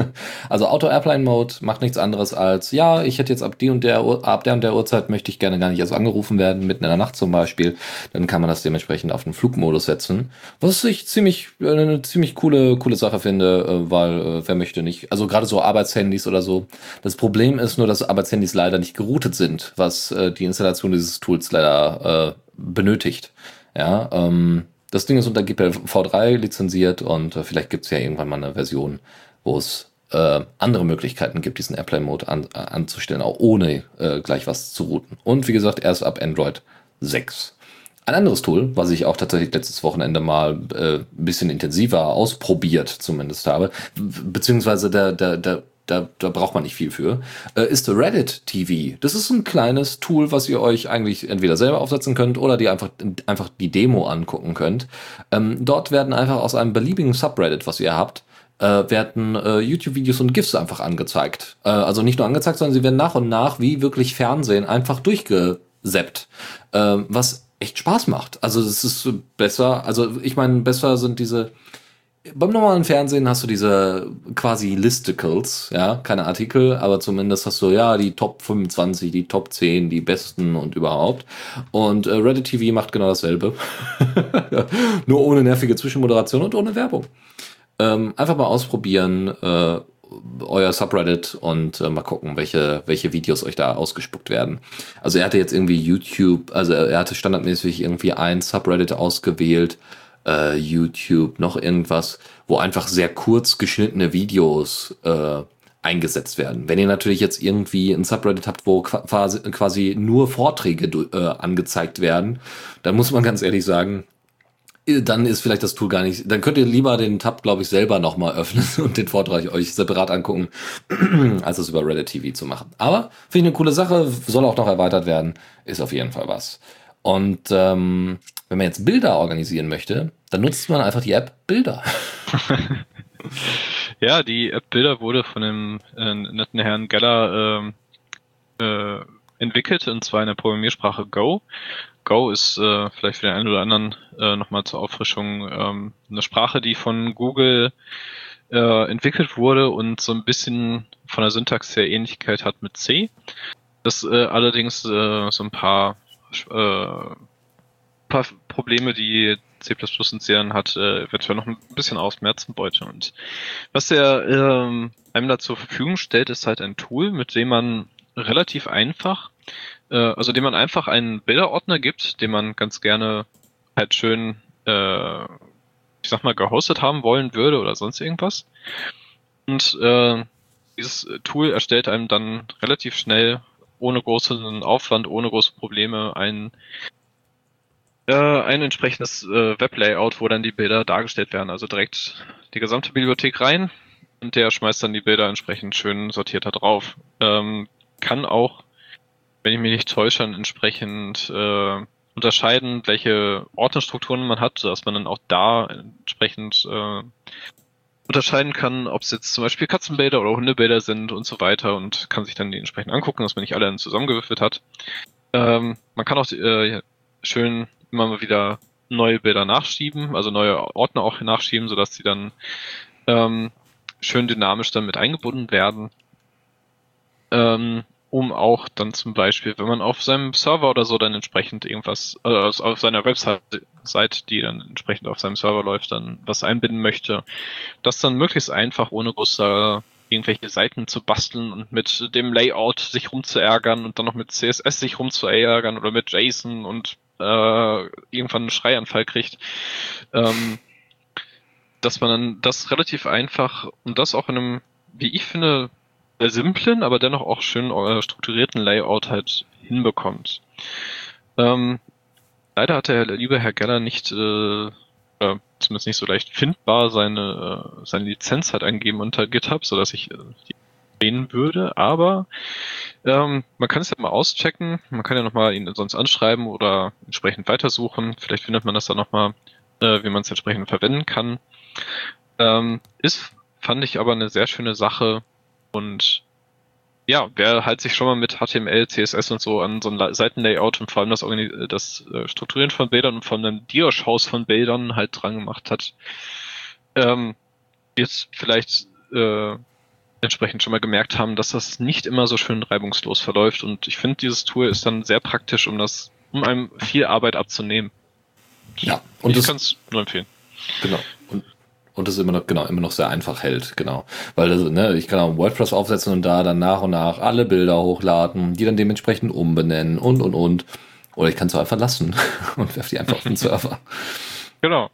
S2: also Auto Airplane Mode macht nichts anderes als, ja, ich hätte jetzt ab die und der ab der und der Uhrzeit möchte ich gerne gar nicht erst angerufen werden, mitten in der Nacht zum Beispiel. Dann kann man das dementsprechend auf den Flugmodus setzen. Was ich ziemlich äh, eine ziemlich coole coole Sache finde, äh, weil äh, wer möchte nicht, also gerade so Arbeitshandys oder so. Das Problem ist nur, dass Arbeitshandys leider nicht geroutet sind, was äh, die Installation dieses Tools leider äh, benötigt. Ja, ähm, das Ding ist unter GPL-V3 lizenziert und äh, vielleicht gibt es ja irgendwann mal eine Version, wo es äh, andere Möglichkeiten gibt, diesen Airplane-Mode an, äh, anzustellen, auch ohne äh, gleich was zu routen. Und wie gesagt, erst ab Android 6. Ein anderes Tool, was ich auch tatsächlich letztes Wochenende mal äh, ein bisschen intensiver ausprobiert zumindest habe, beziehungsweise der, der, der da, da braucht man nicht viel für, äh, ist Reddit TV. Das ist ein kleines Tool, was ihr euch eigentlich entweder selber aufsetzen könnt oder die einfach, einfach die Demo angucken könnt. Ähm, dort werden einfach aus einem beliebigen Subreddit, was ihr habt, äh, werden äh, YouTube-Videos und GIFs einfach angezeigt. Äh, also nicht nur angezeigt, sondern sie werden nach und nach wie wirklich Fernsehen einfach durchgeseppt. Äh, was echt Spaß macht. Also es ist besser, also ich meine, besser sind diese beim normalen Fernsehen hast du diese quasi Listicles, ja, keine Artikel, aber zumindest hast du ja die Top 25, die Top 10, die besten und überhaupt. Und äh, Reddit TV macht genau dasselbe. Nur ohne nervige Zwischenmoderation und ohne Werbung. Ähm, einfach mal ausprobieren, äh, euer Subreddit und äh, mal gucken, welche, welche Videos euch da ausgespuckt werden. Also er hatte jetzt irgendwie YouTube, also er hatte standardmäßig irgendwie ein Subreddit ausgewählt, äh, YouTube, noch irgendwas, wo einfach sehr kurz geschnittene Videos äh, eingesetzt werden. Wenn ihr natürlich jetzt irgendwie ein Subreddit habt, wo quasi, nur Vorträge äh, angezeigt werden, dann muss man ganz ehrlich sagen, äh, dann ist vielleicht das Tool gar nicht. Dann könnt ihr lieber den Tab, glaube ich, selber nochmal öffnen und den Vortrag euch separat angucken, als es über Reddit TV zu machen. Aber finde ich eine coole Sache, soll auch noch erweitert werden, ist auf jeden Fall was. Und ähm, wenn man jetzt Bilder organisieren möchte, dann nutzt man einfach die App Bilder.
S3: ja, die App Bilder wurde von dem äh, netten Herrn Geller äh, äh, entwickelt, und zwar in der Programmiersprache Go. Go ist äh, vielleicht für den einen oder anderen äh, nochmal zur Auffrischung ähm, eine Sprache, die von Google äh, entwickelt wurde und so ein bisschen von der Syntax her Ähnlichkeit hat mit C. Das äh, allerdings äh, so ein paar äh, paar Probleme, die C++ und C dann hat, äh, eventuell noch ein bisschen ausmerzen wollte. Und was er ähm, einem da zur Verfügung stellt, ist halt ein Tool, mit dem man relativ einfach, äh, also dem man einfach einen Bilderordner gibt, den man ganz gerne halt schön, äh, ich sag mal, gehostet haben wollen würde oder sonst irgendwas. Und äh, dieses Tool erstellt einem dann relativ schnell ohne großen Aufwand, ohne große Probleme einen äh, ein entsprechendes äh, Weblayout, wo dann die Bilder dargestellt werden. Also direkt die gesamte Bibliothek rein und der schmeißt dann die Bilder entsprechend schön sortiert da drauf. Ähm, kann auch, wenn ich mich nicht täusche, entsprechend äh, unterscheiden, welche Ordnerstrukturen man hat, sodass man dann auch da entsprechend äh, unterscheiden kann, ob es jetzt zum Beispiel Katzenbilder oder Hundebilder sind und so weiter und kann sich dann die entsprechend angucken, dass man nicht alle zusammengewürfelt hat. Ähm, man kann auch äh, schön immer mal wieder neue Bilder nachschieben, also neue Ordner auch nachschieben, sodass die dann ähm, schön dynamisch dann mit eingebunden werden. Ähm, um auch dann zum Beispiel, wenn man auf seinem Server oder so dann entsprechend irgendwas, äh, auf seiner Website, die dann entsprechend auf seinem Server läuft, dann was einbinden möchte, das dann möglichst einfach ohne große irgendwelche Seiten zu basteln und mit dem Layout sich rumzuärgern und dann noch mit CSS sich rumzuärgern oder mit JSON und äh, irgendwann einen Schreianfall kriegt. Ähm, dass man dann das relativ einfach und das auch in einem, wie ich finde, simplen, aber dennoch auch schön äh, strukturierten Layout halt hinbekommt. Ähm, leider hat der liebe Herr Geller nicht, äh, äh, zumindest nicht so leicht findbar, seine, äh, seine Lizenz halt angegeben unter GitHub, so dass ich äh, die sehen würde, aber ähm, man kann es ja mal auschecken, man kann ja nochmal ihn sonst anschreiben oder entsprechend weitersuchen, vielleicht findet man das dann nochmal, äh, wie man es entsprechend verwenden kann. Ähm, ist, fand ich aber eine sehr schöne Sache, und ja, wer halt sich schon mal mit HTML, CSS und so an so ein Seitenlayout und vor allem das, das äh, Strukturieren von Bildern und vor allem einem Diaschaus von Bildern halt dran gemacht hat, ähm, jetzt vielleicht äh, entsprechend schon mal gemerkt haben, dass das nicht immer so schön reibungslos verläuft. Und ich finde, dieses Tool ist dann sehr praktisch, um das, um einem viel Arbeit abzunehmen.
S2: Ja,
S3: und ich kann es nur empfehlen.
S2: Genau. Und und es immer noch, genau, immer noch sehr einfach hält, genau. Weil das, ne, ich kann auch WordPress aufsetzen und da dann nach und nach alle Bilder hochladen, die dann dementsprechend umbenennen und und und. Oder ich kann es auch einfach lassen und werfe die einfach auf den Server.
S3: Genau.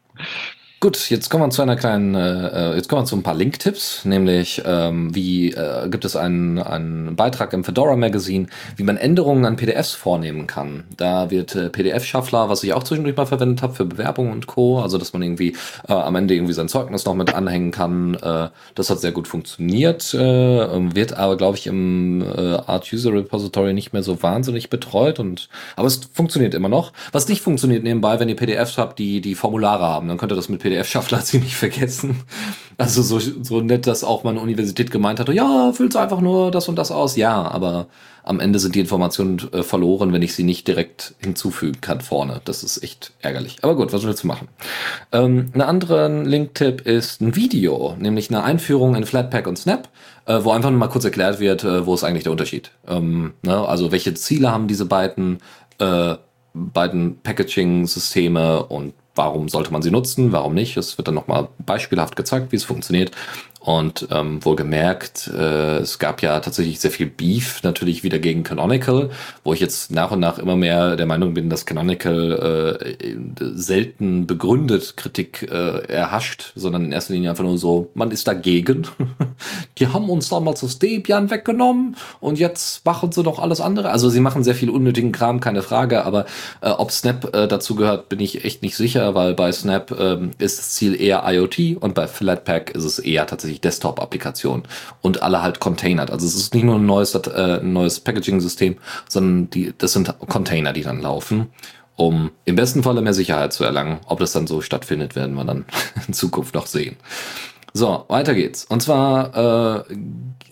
S2: Gut, jetzt kommen wir zu einer kleinen, äh, jetzt kommen wir zu ein paar Link-Tipps, nämlich ähm, wie äh, gibt es einen, einen Beitrag im Fedora Magazine, wie man Änderungen an PDFs vornehmen kann. Da wird äh, PDF-Shuffler, was ich auch zwischendurch mal verwendet habe für Bewerbungen und Co., also dass man irgendwie äh, am Ende irgendwie sein Zeugnis noch mit anhängen kann. Äh, das hat sehr gut funktioniert, äh, wird aber, glaube ich, im äh, Art User Repository nicht mehr so wahnsinnig betreut und aber es funktioniert immer noch. Was nicht funktioniert nebenbei, wenn ihr PDFs habt, die die Formulare haben, dann könnt ihr das mit PDF-Schaffler ziemlich vergessen. Also so, so nett, dass auch meine Universität gemeint hat, ja, füllt einfach nur das und das aus. Ja, aber am Ende sind die Informationen äh, verloren, wenn ich sie nicht direkt hinzufügen kann vorne. Das ist echt ärgerlich. Aber gut, was willst du machen? Ähm, ein anderer Link-Tipp ist ein Video, nämlich eine Einführung in Flatpak und Snap, äh, wo einfach nur mal kurz erklärt wird, äh, wo ist eigentlich der Unterschied. Ähm, ne? Also welche Ziele haben diese beiden, äh, beiden Packaging-Systeme und warum sollte man sie nutzen, warum nicht. Es wird dann nochmal beispielhaft gezeigt, wie es funktioniert. Und ähm, wohlgemerkt, äh, es gab ja tatsächlich sehr viel Beef natürlich wieder gegen Canonical, wo ich jetzt nach und nach immer mehr der Meinung bin, dass Canonical äh, selten begründet Kritik äh, erhascht, sondern in erster Linie einfach nur so, man ist dagegen. Die haben uns damals das Debian weggenommen und jetzt machen sie doch alles andere. Also sie machen sehr viel unnötigen Kram, keine Frage, aber äh, ob Snap äh, dazu gehört, bin ich echt nicht sicher, weil bei Snap äh, ist das Ziel eher IoT und bei Flatpak ist es eher tatsächlich tatsächlich Desktop-Applikationen und alle halt containert. Also es ist nicht nur ein neues, äh, neues Packaging-System, sondern die, das sind Container, die dann laufen, um im besten Falle mehr Sicherheit zu erlangen. Ob das dann so stattfindet, werden wir dann in Zukunft noch sehen. So, weiter geht's. Und zwar äh,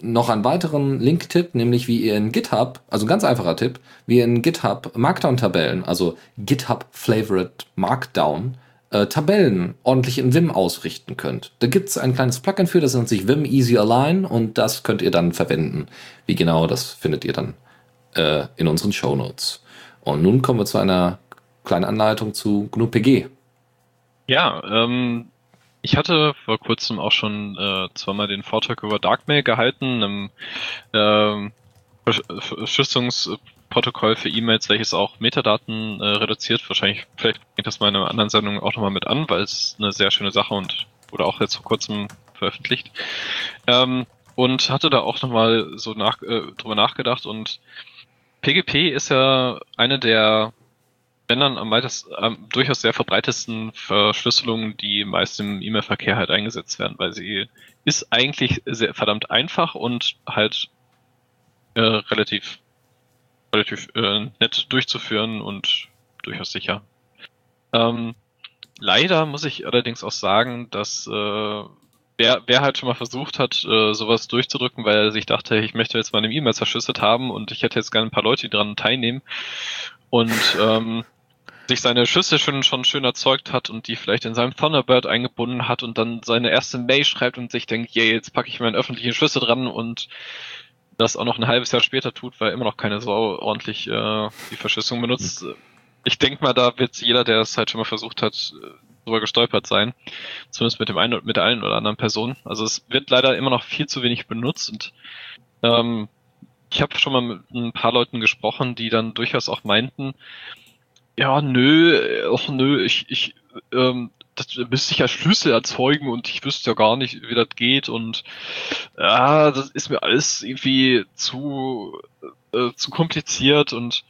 S2: noch einen weiteren Link-Tipp, nämlich wie ihr in GitHub, also ganz einfacher Tipp, wie ihr in GitHub Markdown-Tabellen, also GitHub Flavored Markdown, äh, Tabellen ordentlich in Vim ausrichten könnt. Da gibt's ein kleines Plugin für, das nennt sich Vim Easy Align und das könnt ihr dann verwenden. Wie genau, das findet ihr dann äh, in unseren Show Notes. Und nun kommen wir zu einer kleinen Anleitung zu GNU-PG.
S3: Ja, ähm, ich hatte vor kurzem auch schon äh, zweimal den Vortrag über Darkmail gehalten, einem ähm, Verschlüsselungs Protokoll für E-Mails, welches auch Metadaten äh, reduziert. Wahrscheinlich, vielleicht bringt das mal in einer anderen Sendung auch nochmal mit an, weil es eine sehr schöne Sache und wurde auch jetzt vor kurzem veröffentlicht. Ähm, und hatte da auch nochmal so nach, äh, drüber nachgedacht und PGP ist ja eine der dann am weitesten, am durchaus sehr verbreitesten Verschlüsselungen, die meist im E-Mail-Verkehr halt eingesetzt werden, weil sie ist eigentlich sehr verdammt einfach und halt äh, relativ relativ äh, nett durchzuführen und durchaus sicher. Ähm, leider muss ich allerdings auch sagen, dass äh, wer, wer halt schon mal versucht hat, äh, sowas durchzudrücken, weil er sich dachte, ich möchte jetzt meine E-Mails verschlüsselt haben und ich hätte jetzt gerne ein paar Leute, die daran teilnehmen und ähm, sich seine Schüsse schon, schon schön erzeugt hat und die vielleicht in seinem Thunderbird eingebunden hat und dann seine erste Mail schreibt und sich denkt, yeah, jetzt packe ich meinen öffentlichen Schlüssel dran und das auch noch ein halbes Jahr später tut, weil immer noch keine Sau ordentlich äh, die Verschlüsselung benutzt. Ich denke mal, da wird jeder, der es halt schon mal versucht hat, drüber gestolpert sein. Zumindest mit dem einen mit der einen oder anderen Person. Also es wird leider immer noch viel zu wenig benutzt und ähm, ich habe schon mal mit ein paar Leuten gesprochen, die dann durchaus auch meinten, ja, nö, ach nö, ich, ich, ähm, das müsste ich ja Schlüssel erzeugen und ich wüsste ja gar nicht, wie das geht und ja, das ist mir alles irgendwie zu, äh, zu kompliziert und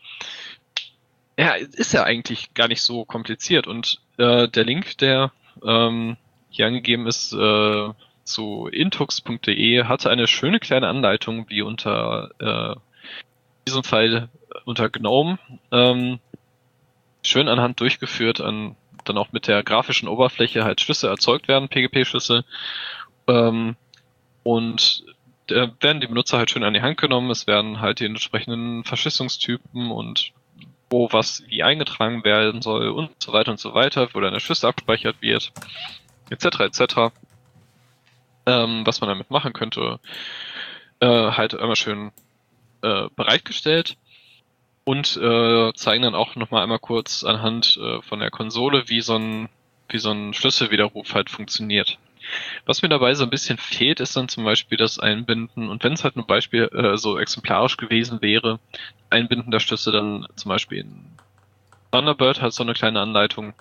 S3: ja, ist ja eigentlich gar nicht so kompliziert und äh, der Link, der ähm, hier angegeben ist, äh, zu intux.de hatte eine schöne kleine Anleitung, wie unter äh, in diesem Fall unter GNOME ähm, schön anhand durchgeführt, an dann auch mit der grafischen Oberfläche halt Schlüsse erzeugt werden, PGP-Schlüsse. Ähm, und da werden die Benutzer halt schön an die Hand genommen. Es werden halt die entsprechenden Verschlüsselungstypen und wo was wie eingetragen werden soll und so weiter und so weiter, wo dann der Schlüssel abgespeichert wird, etc. etc. Ähm, was man damit machen könnte, äh, halt einmal schön äh, bereitgestellt und äh, zeigen dann auch nochmal einmal kurz anhand äh, von der Konsole, wie so ein wie so ein Schlüsselwiderruf halt funktioniert. Was mir dabei so ein bisschen fehlt, ist dann zum Beispiel das Einbinden, und wenn es halt ein Beispiel äh, so exemplarisch gewesen wäre, Einbinden der Schlüssel dann zum Beispiel in Thunderbird hat so eine kleine Anleitung.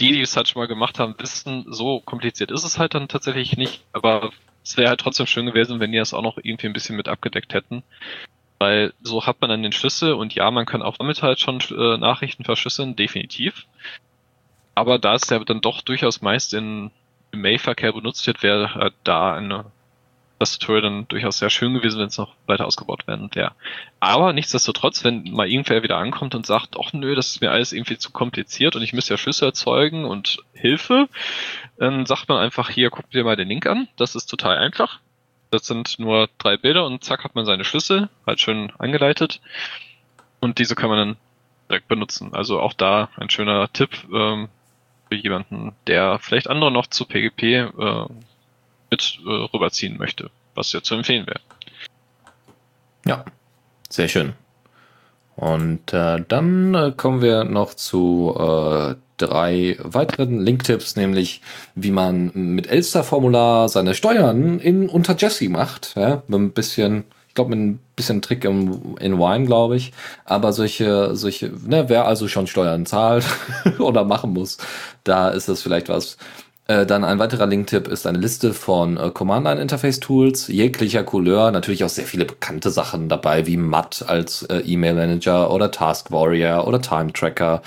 S3: Die, die es halt schon mal gemacht haben, wissen, so kompliziert ist es halt dann tatsächlich nicht, aber es wäre halt trotzdem schön gewesen, wenn die das auch noch irgendwie ein bisschen mit abgedeckt hätten. Weil so hat man dann den Schlüssel und ja, man kann auch damit halt schon äh, Nachrichten verschlüsseln, definitiv. Aber da es ja dann doch durchaus meist in, im Mailverkehr benutzt wird, wäre halt da eine Tastatur dann durchaus sehr schön gewesen, wenn es noch weiter ausgebaut werden wäre. Aber nichtsdestotrotz, wenn mal irgendwer wieder ankommt und sagt, ach nö, das ist mir alles irgendwie zu kompliziert und ich müsste ja Schlüssel erzeugen und Hilfe, dann sagt man einfach hier, guck dir mal den Link an. Das ist total einfach. Das sind nur drei Bilder und zack hat man seine Schlüssel, halt schön angeleitet. Und diese kann man dann direkt benutzen. Also auch da ein schöner Tipp ähm, für jemanden, der vielleicht andere noch zu PGP äh, mit äh, rüberziehen möchte, was ja zu empfehlen wäre.
S2: Ja, sehr schön. Und äh, dann äh, kommen wir noch zu äh, drei weiteren Link-Tipps, nämlich wie man mit Elster-Formular seine Steuern in unter Jesse macht. Ja, mit ein bisschen, ich glaube, mit ein bisschen Trick im, in Wine, glaube ich. Aber solche, solche, ne, wer also schon Steuern zahlt oder machen muss, da ist das vielleicht was. Äh, dann ein weiterer Link-Tipp ist eine Liste von äh, Command-Line-Interface-Tools, jeglicher Couleur, natürlich auch sehr viele bekannte Sachen dabei, wie MAT als äh, E-Mail-Manager oder Task Warrior oder Time Tracker.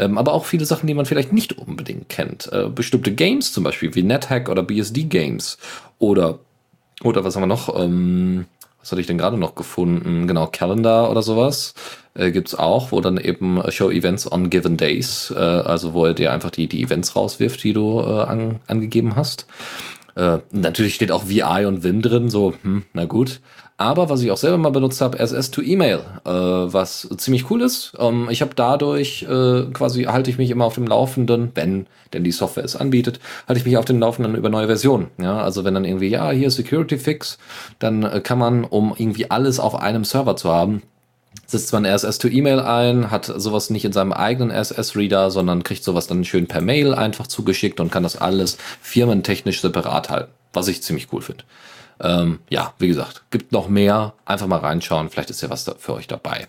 S2: Ähm, aber auch viele Sachen, die man vielleicht nicht unbedingt kennt. Äh, bestimmte Games zum Beispiel, wie NetHack oder BSD Games. Oder, oder was haben wir noch? Ähm, was hatte ich denn gerade noch gefunden? Genau, Calendar oder sowas äh, gibt auch, wo dann eben Show Events on Given Days, äh, also wo er dir einfach die, die Events rauswirft, die du äh, an, angegeben hast. Äh, natürlich steht auch VI und Vim drin, so, hm, na gut. Aber was ich auch selber mal benutzt habe, SS to E-Mail, äh, was ziemlich cool ist. Ähm, ich habe dadurch äh, quasi halte ich mich immer auf dem Laufenden, wenn denn die Software es anbietet, halte ich mich auf dem Laufenden über neue Versionen. Ja, also wenn dann irgendwie ja hier Security Fix, dann äh, kann man, um irgendwie alles auf einem Server zu haben, setzt man RSS to E-Mail ein, hat sowas nicht in seinem eigenen RSS-Reader, sondern kriegt sowas dann schön per Mail einfach zugeschickt und kann das alles firmentechnisch separat halten, was ich ziemlich cool finde. Ähm, ja, wie gesagt, gibt noch mehr. Einfach mal reinschauen. Vielleicht ist ja was für euch dabei.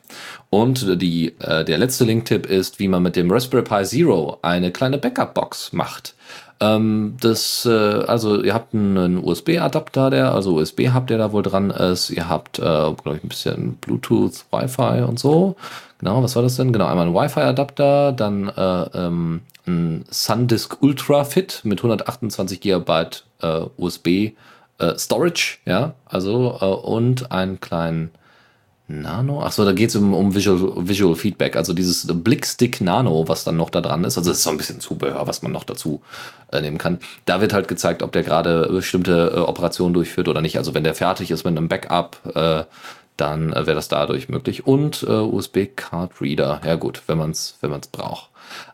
S2: Und die, äh, der letzte Link-Tipp ist, wie man mit dem Raspberry Pi Zero eine kleine Backup-Box macht. Ähm, das, äh, also ihr habt einen USB-Adapter, der, also USB habt ihr da wohl dran ist. Ihr habt, äh, glaube ich, ein bisschen Bluetooth, Wi-Fi und so. Genau, was war das denn? Genau, einmal ein Wi-Fi-Adapter, dann äh, ähm, ein SanDisk Ultra Fit mit 128 GB äh, USB äh, Storage, ja, also äh, und einen kleinen Nano? Achso, da geht es um, um Visual, Visual Feedback, also dieses Blickstick Nano, was dann noch da dran ist. Also das ist so ein bisschen Zubehör, was man noch dazu äh, nehmen kann. Da wird halt gezeigt, ob der gerade bestimmte äh, Operationen durchführt oder nicht. Also wenn der fertig ist mit einem Backup, äh, dann äh, wäre das dadurch möglich. Und äh, USB-Card Reader, ja gut, wenn man es wenn braucht.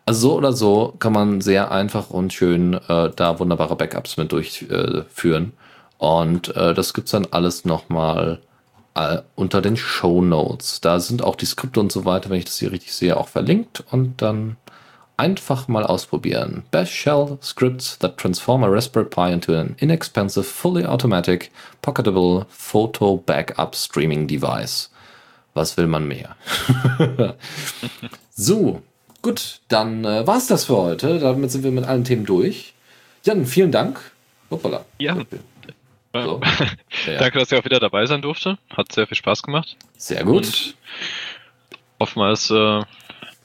S2: Also so oder so kann man sehr einfach und schön äh, da wunderbare Backups mit durchführen. Und das gibt's dann alles nochmal äh, unter den Show Notes. Da sind auch die Skripte und so weiter, wenn ich das hier richtig sehe, auch verlinkt. Und dann einfach mal ausprobieren. Bash Shell Scripts that transform a Raspberry Pi into an inexpensive, fully automatic, pocketable Photo Backup Streaming Device. Was will man mehr? so, gut, dann äh, war's das für heute. Damit sind wir mit allen Themen durch. Jan, vielen Dank.
S3: Hoppala. Ja. So. Ja. Danke, dass ich auch wieder dabei sein durfte. Hat sehr viel Spaß gemacht.
S2: Sehr gut. Und
S3: hoffen wir, dass äh,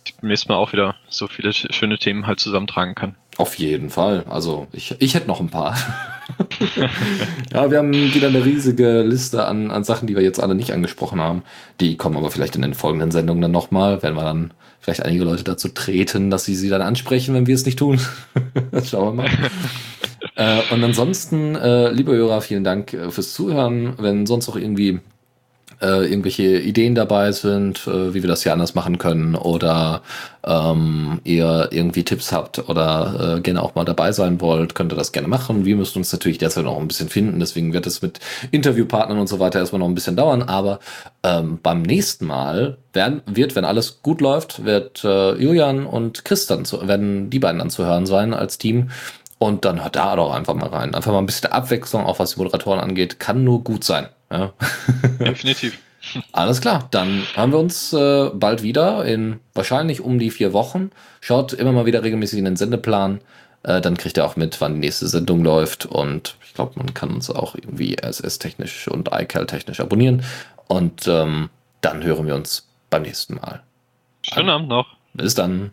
S3: ich beim nächsten Mal auch wieder so viele schöne Themen halt zusammentragen kann.
S2: Auf jeden Fall. Also ich, ich hätte noch ein paar. ja, wir haben wieder eine riesige Liste an, an Sachen, die wir jetzt alle nicht angesprochen haben. Die kommen aber vielleicht in den folgenden Sendungen dann nochmal, wenn wir dann vielleicht einige Leute dazu treten, dass sie sie dann ansprechen, wenn wir es nicht tun. Schauen wir mal. Äh, und ansonsten, äh, liebe Hörer, vielen Dank äh, fürs Zuhören. Wenn sonst noch irgendwie äh, irgendwelche Ideen dabei sind, äh, wie wir das hier anders machen können oder ähm, ihr irgendwie Tipps habt oder äh, gerne auch mal dabei sein wollt, könnt ihr das gerne machen. Wir müssen uns natürlich derzeit noch ein bisschen finden, deswegen wird es mit Interviewpartnern und so weiter erstmal noch ein bisschen dauern, aber ähm, beim nächsten Mal werden, wird, wenn alles gut läuft, wird äh, Julian und Chris dann zu, werden die beiden dann zu hören sein als Team. Und dann hört da doch einfach mal rein. Einfach mal ein bisschen Abwechslung, auch was die Moderatoren angeht, kann nur gut sein. Ja.
S3: Definitiv.
S2: Alles klar, dann haben wir uns äh, bald wieder in wahrscheinlich um die vier Wochen. Schaut immer mal wieder regelmäßig in den Sendeplan. Äh, dann kriegt ihr auch mit, wann die nächste Sendung läuft. Und ich glaube, man kann uns auch irgendwie RSS-technisch und iCal-technisch abonnieren. Und ähm, dann hören wir uns beim nächsten Mal.
S3: Schönen Abend noch.
S2: Bis dann.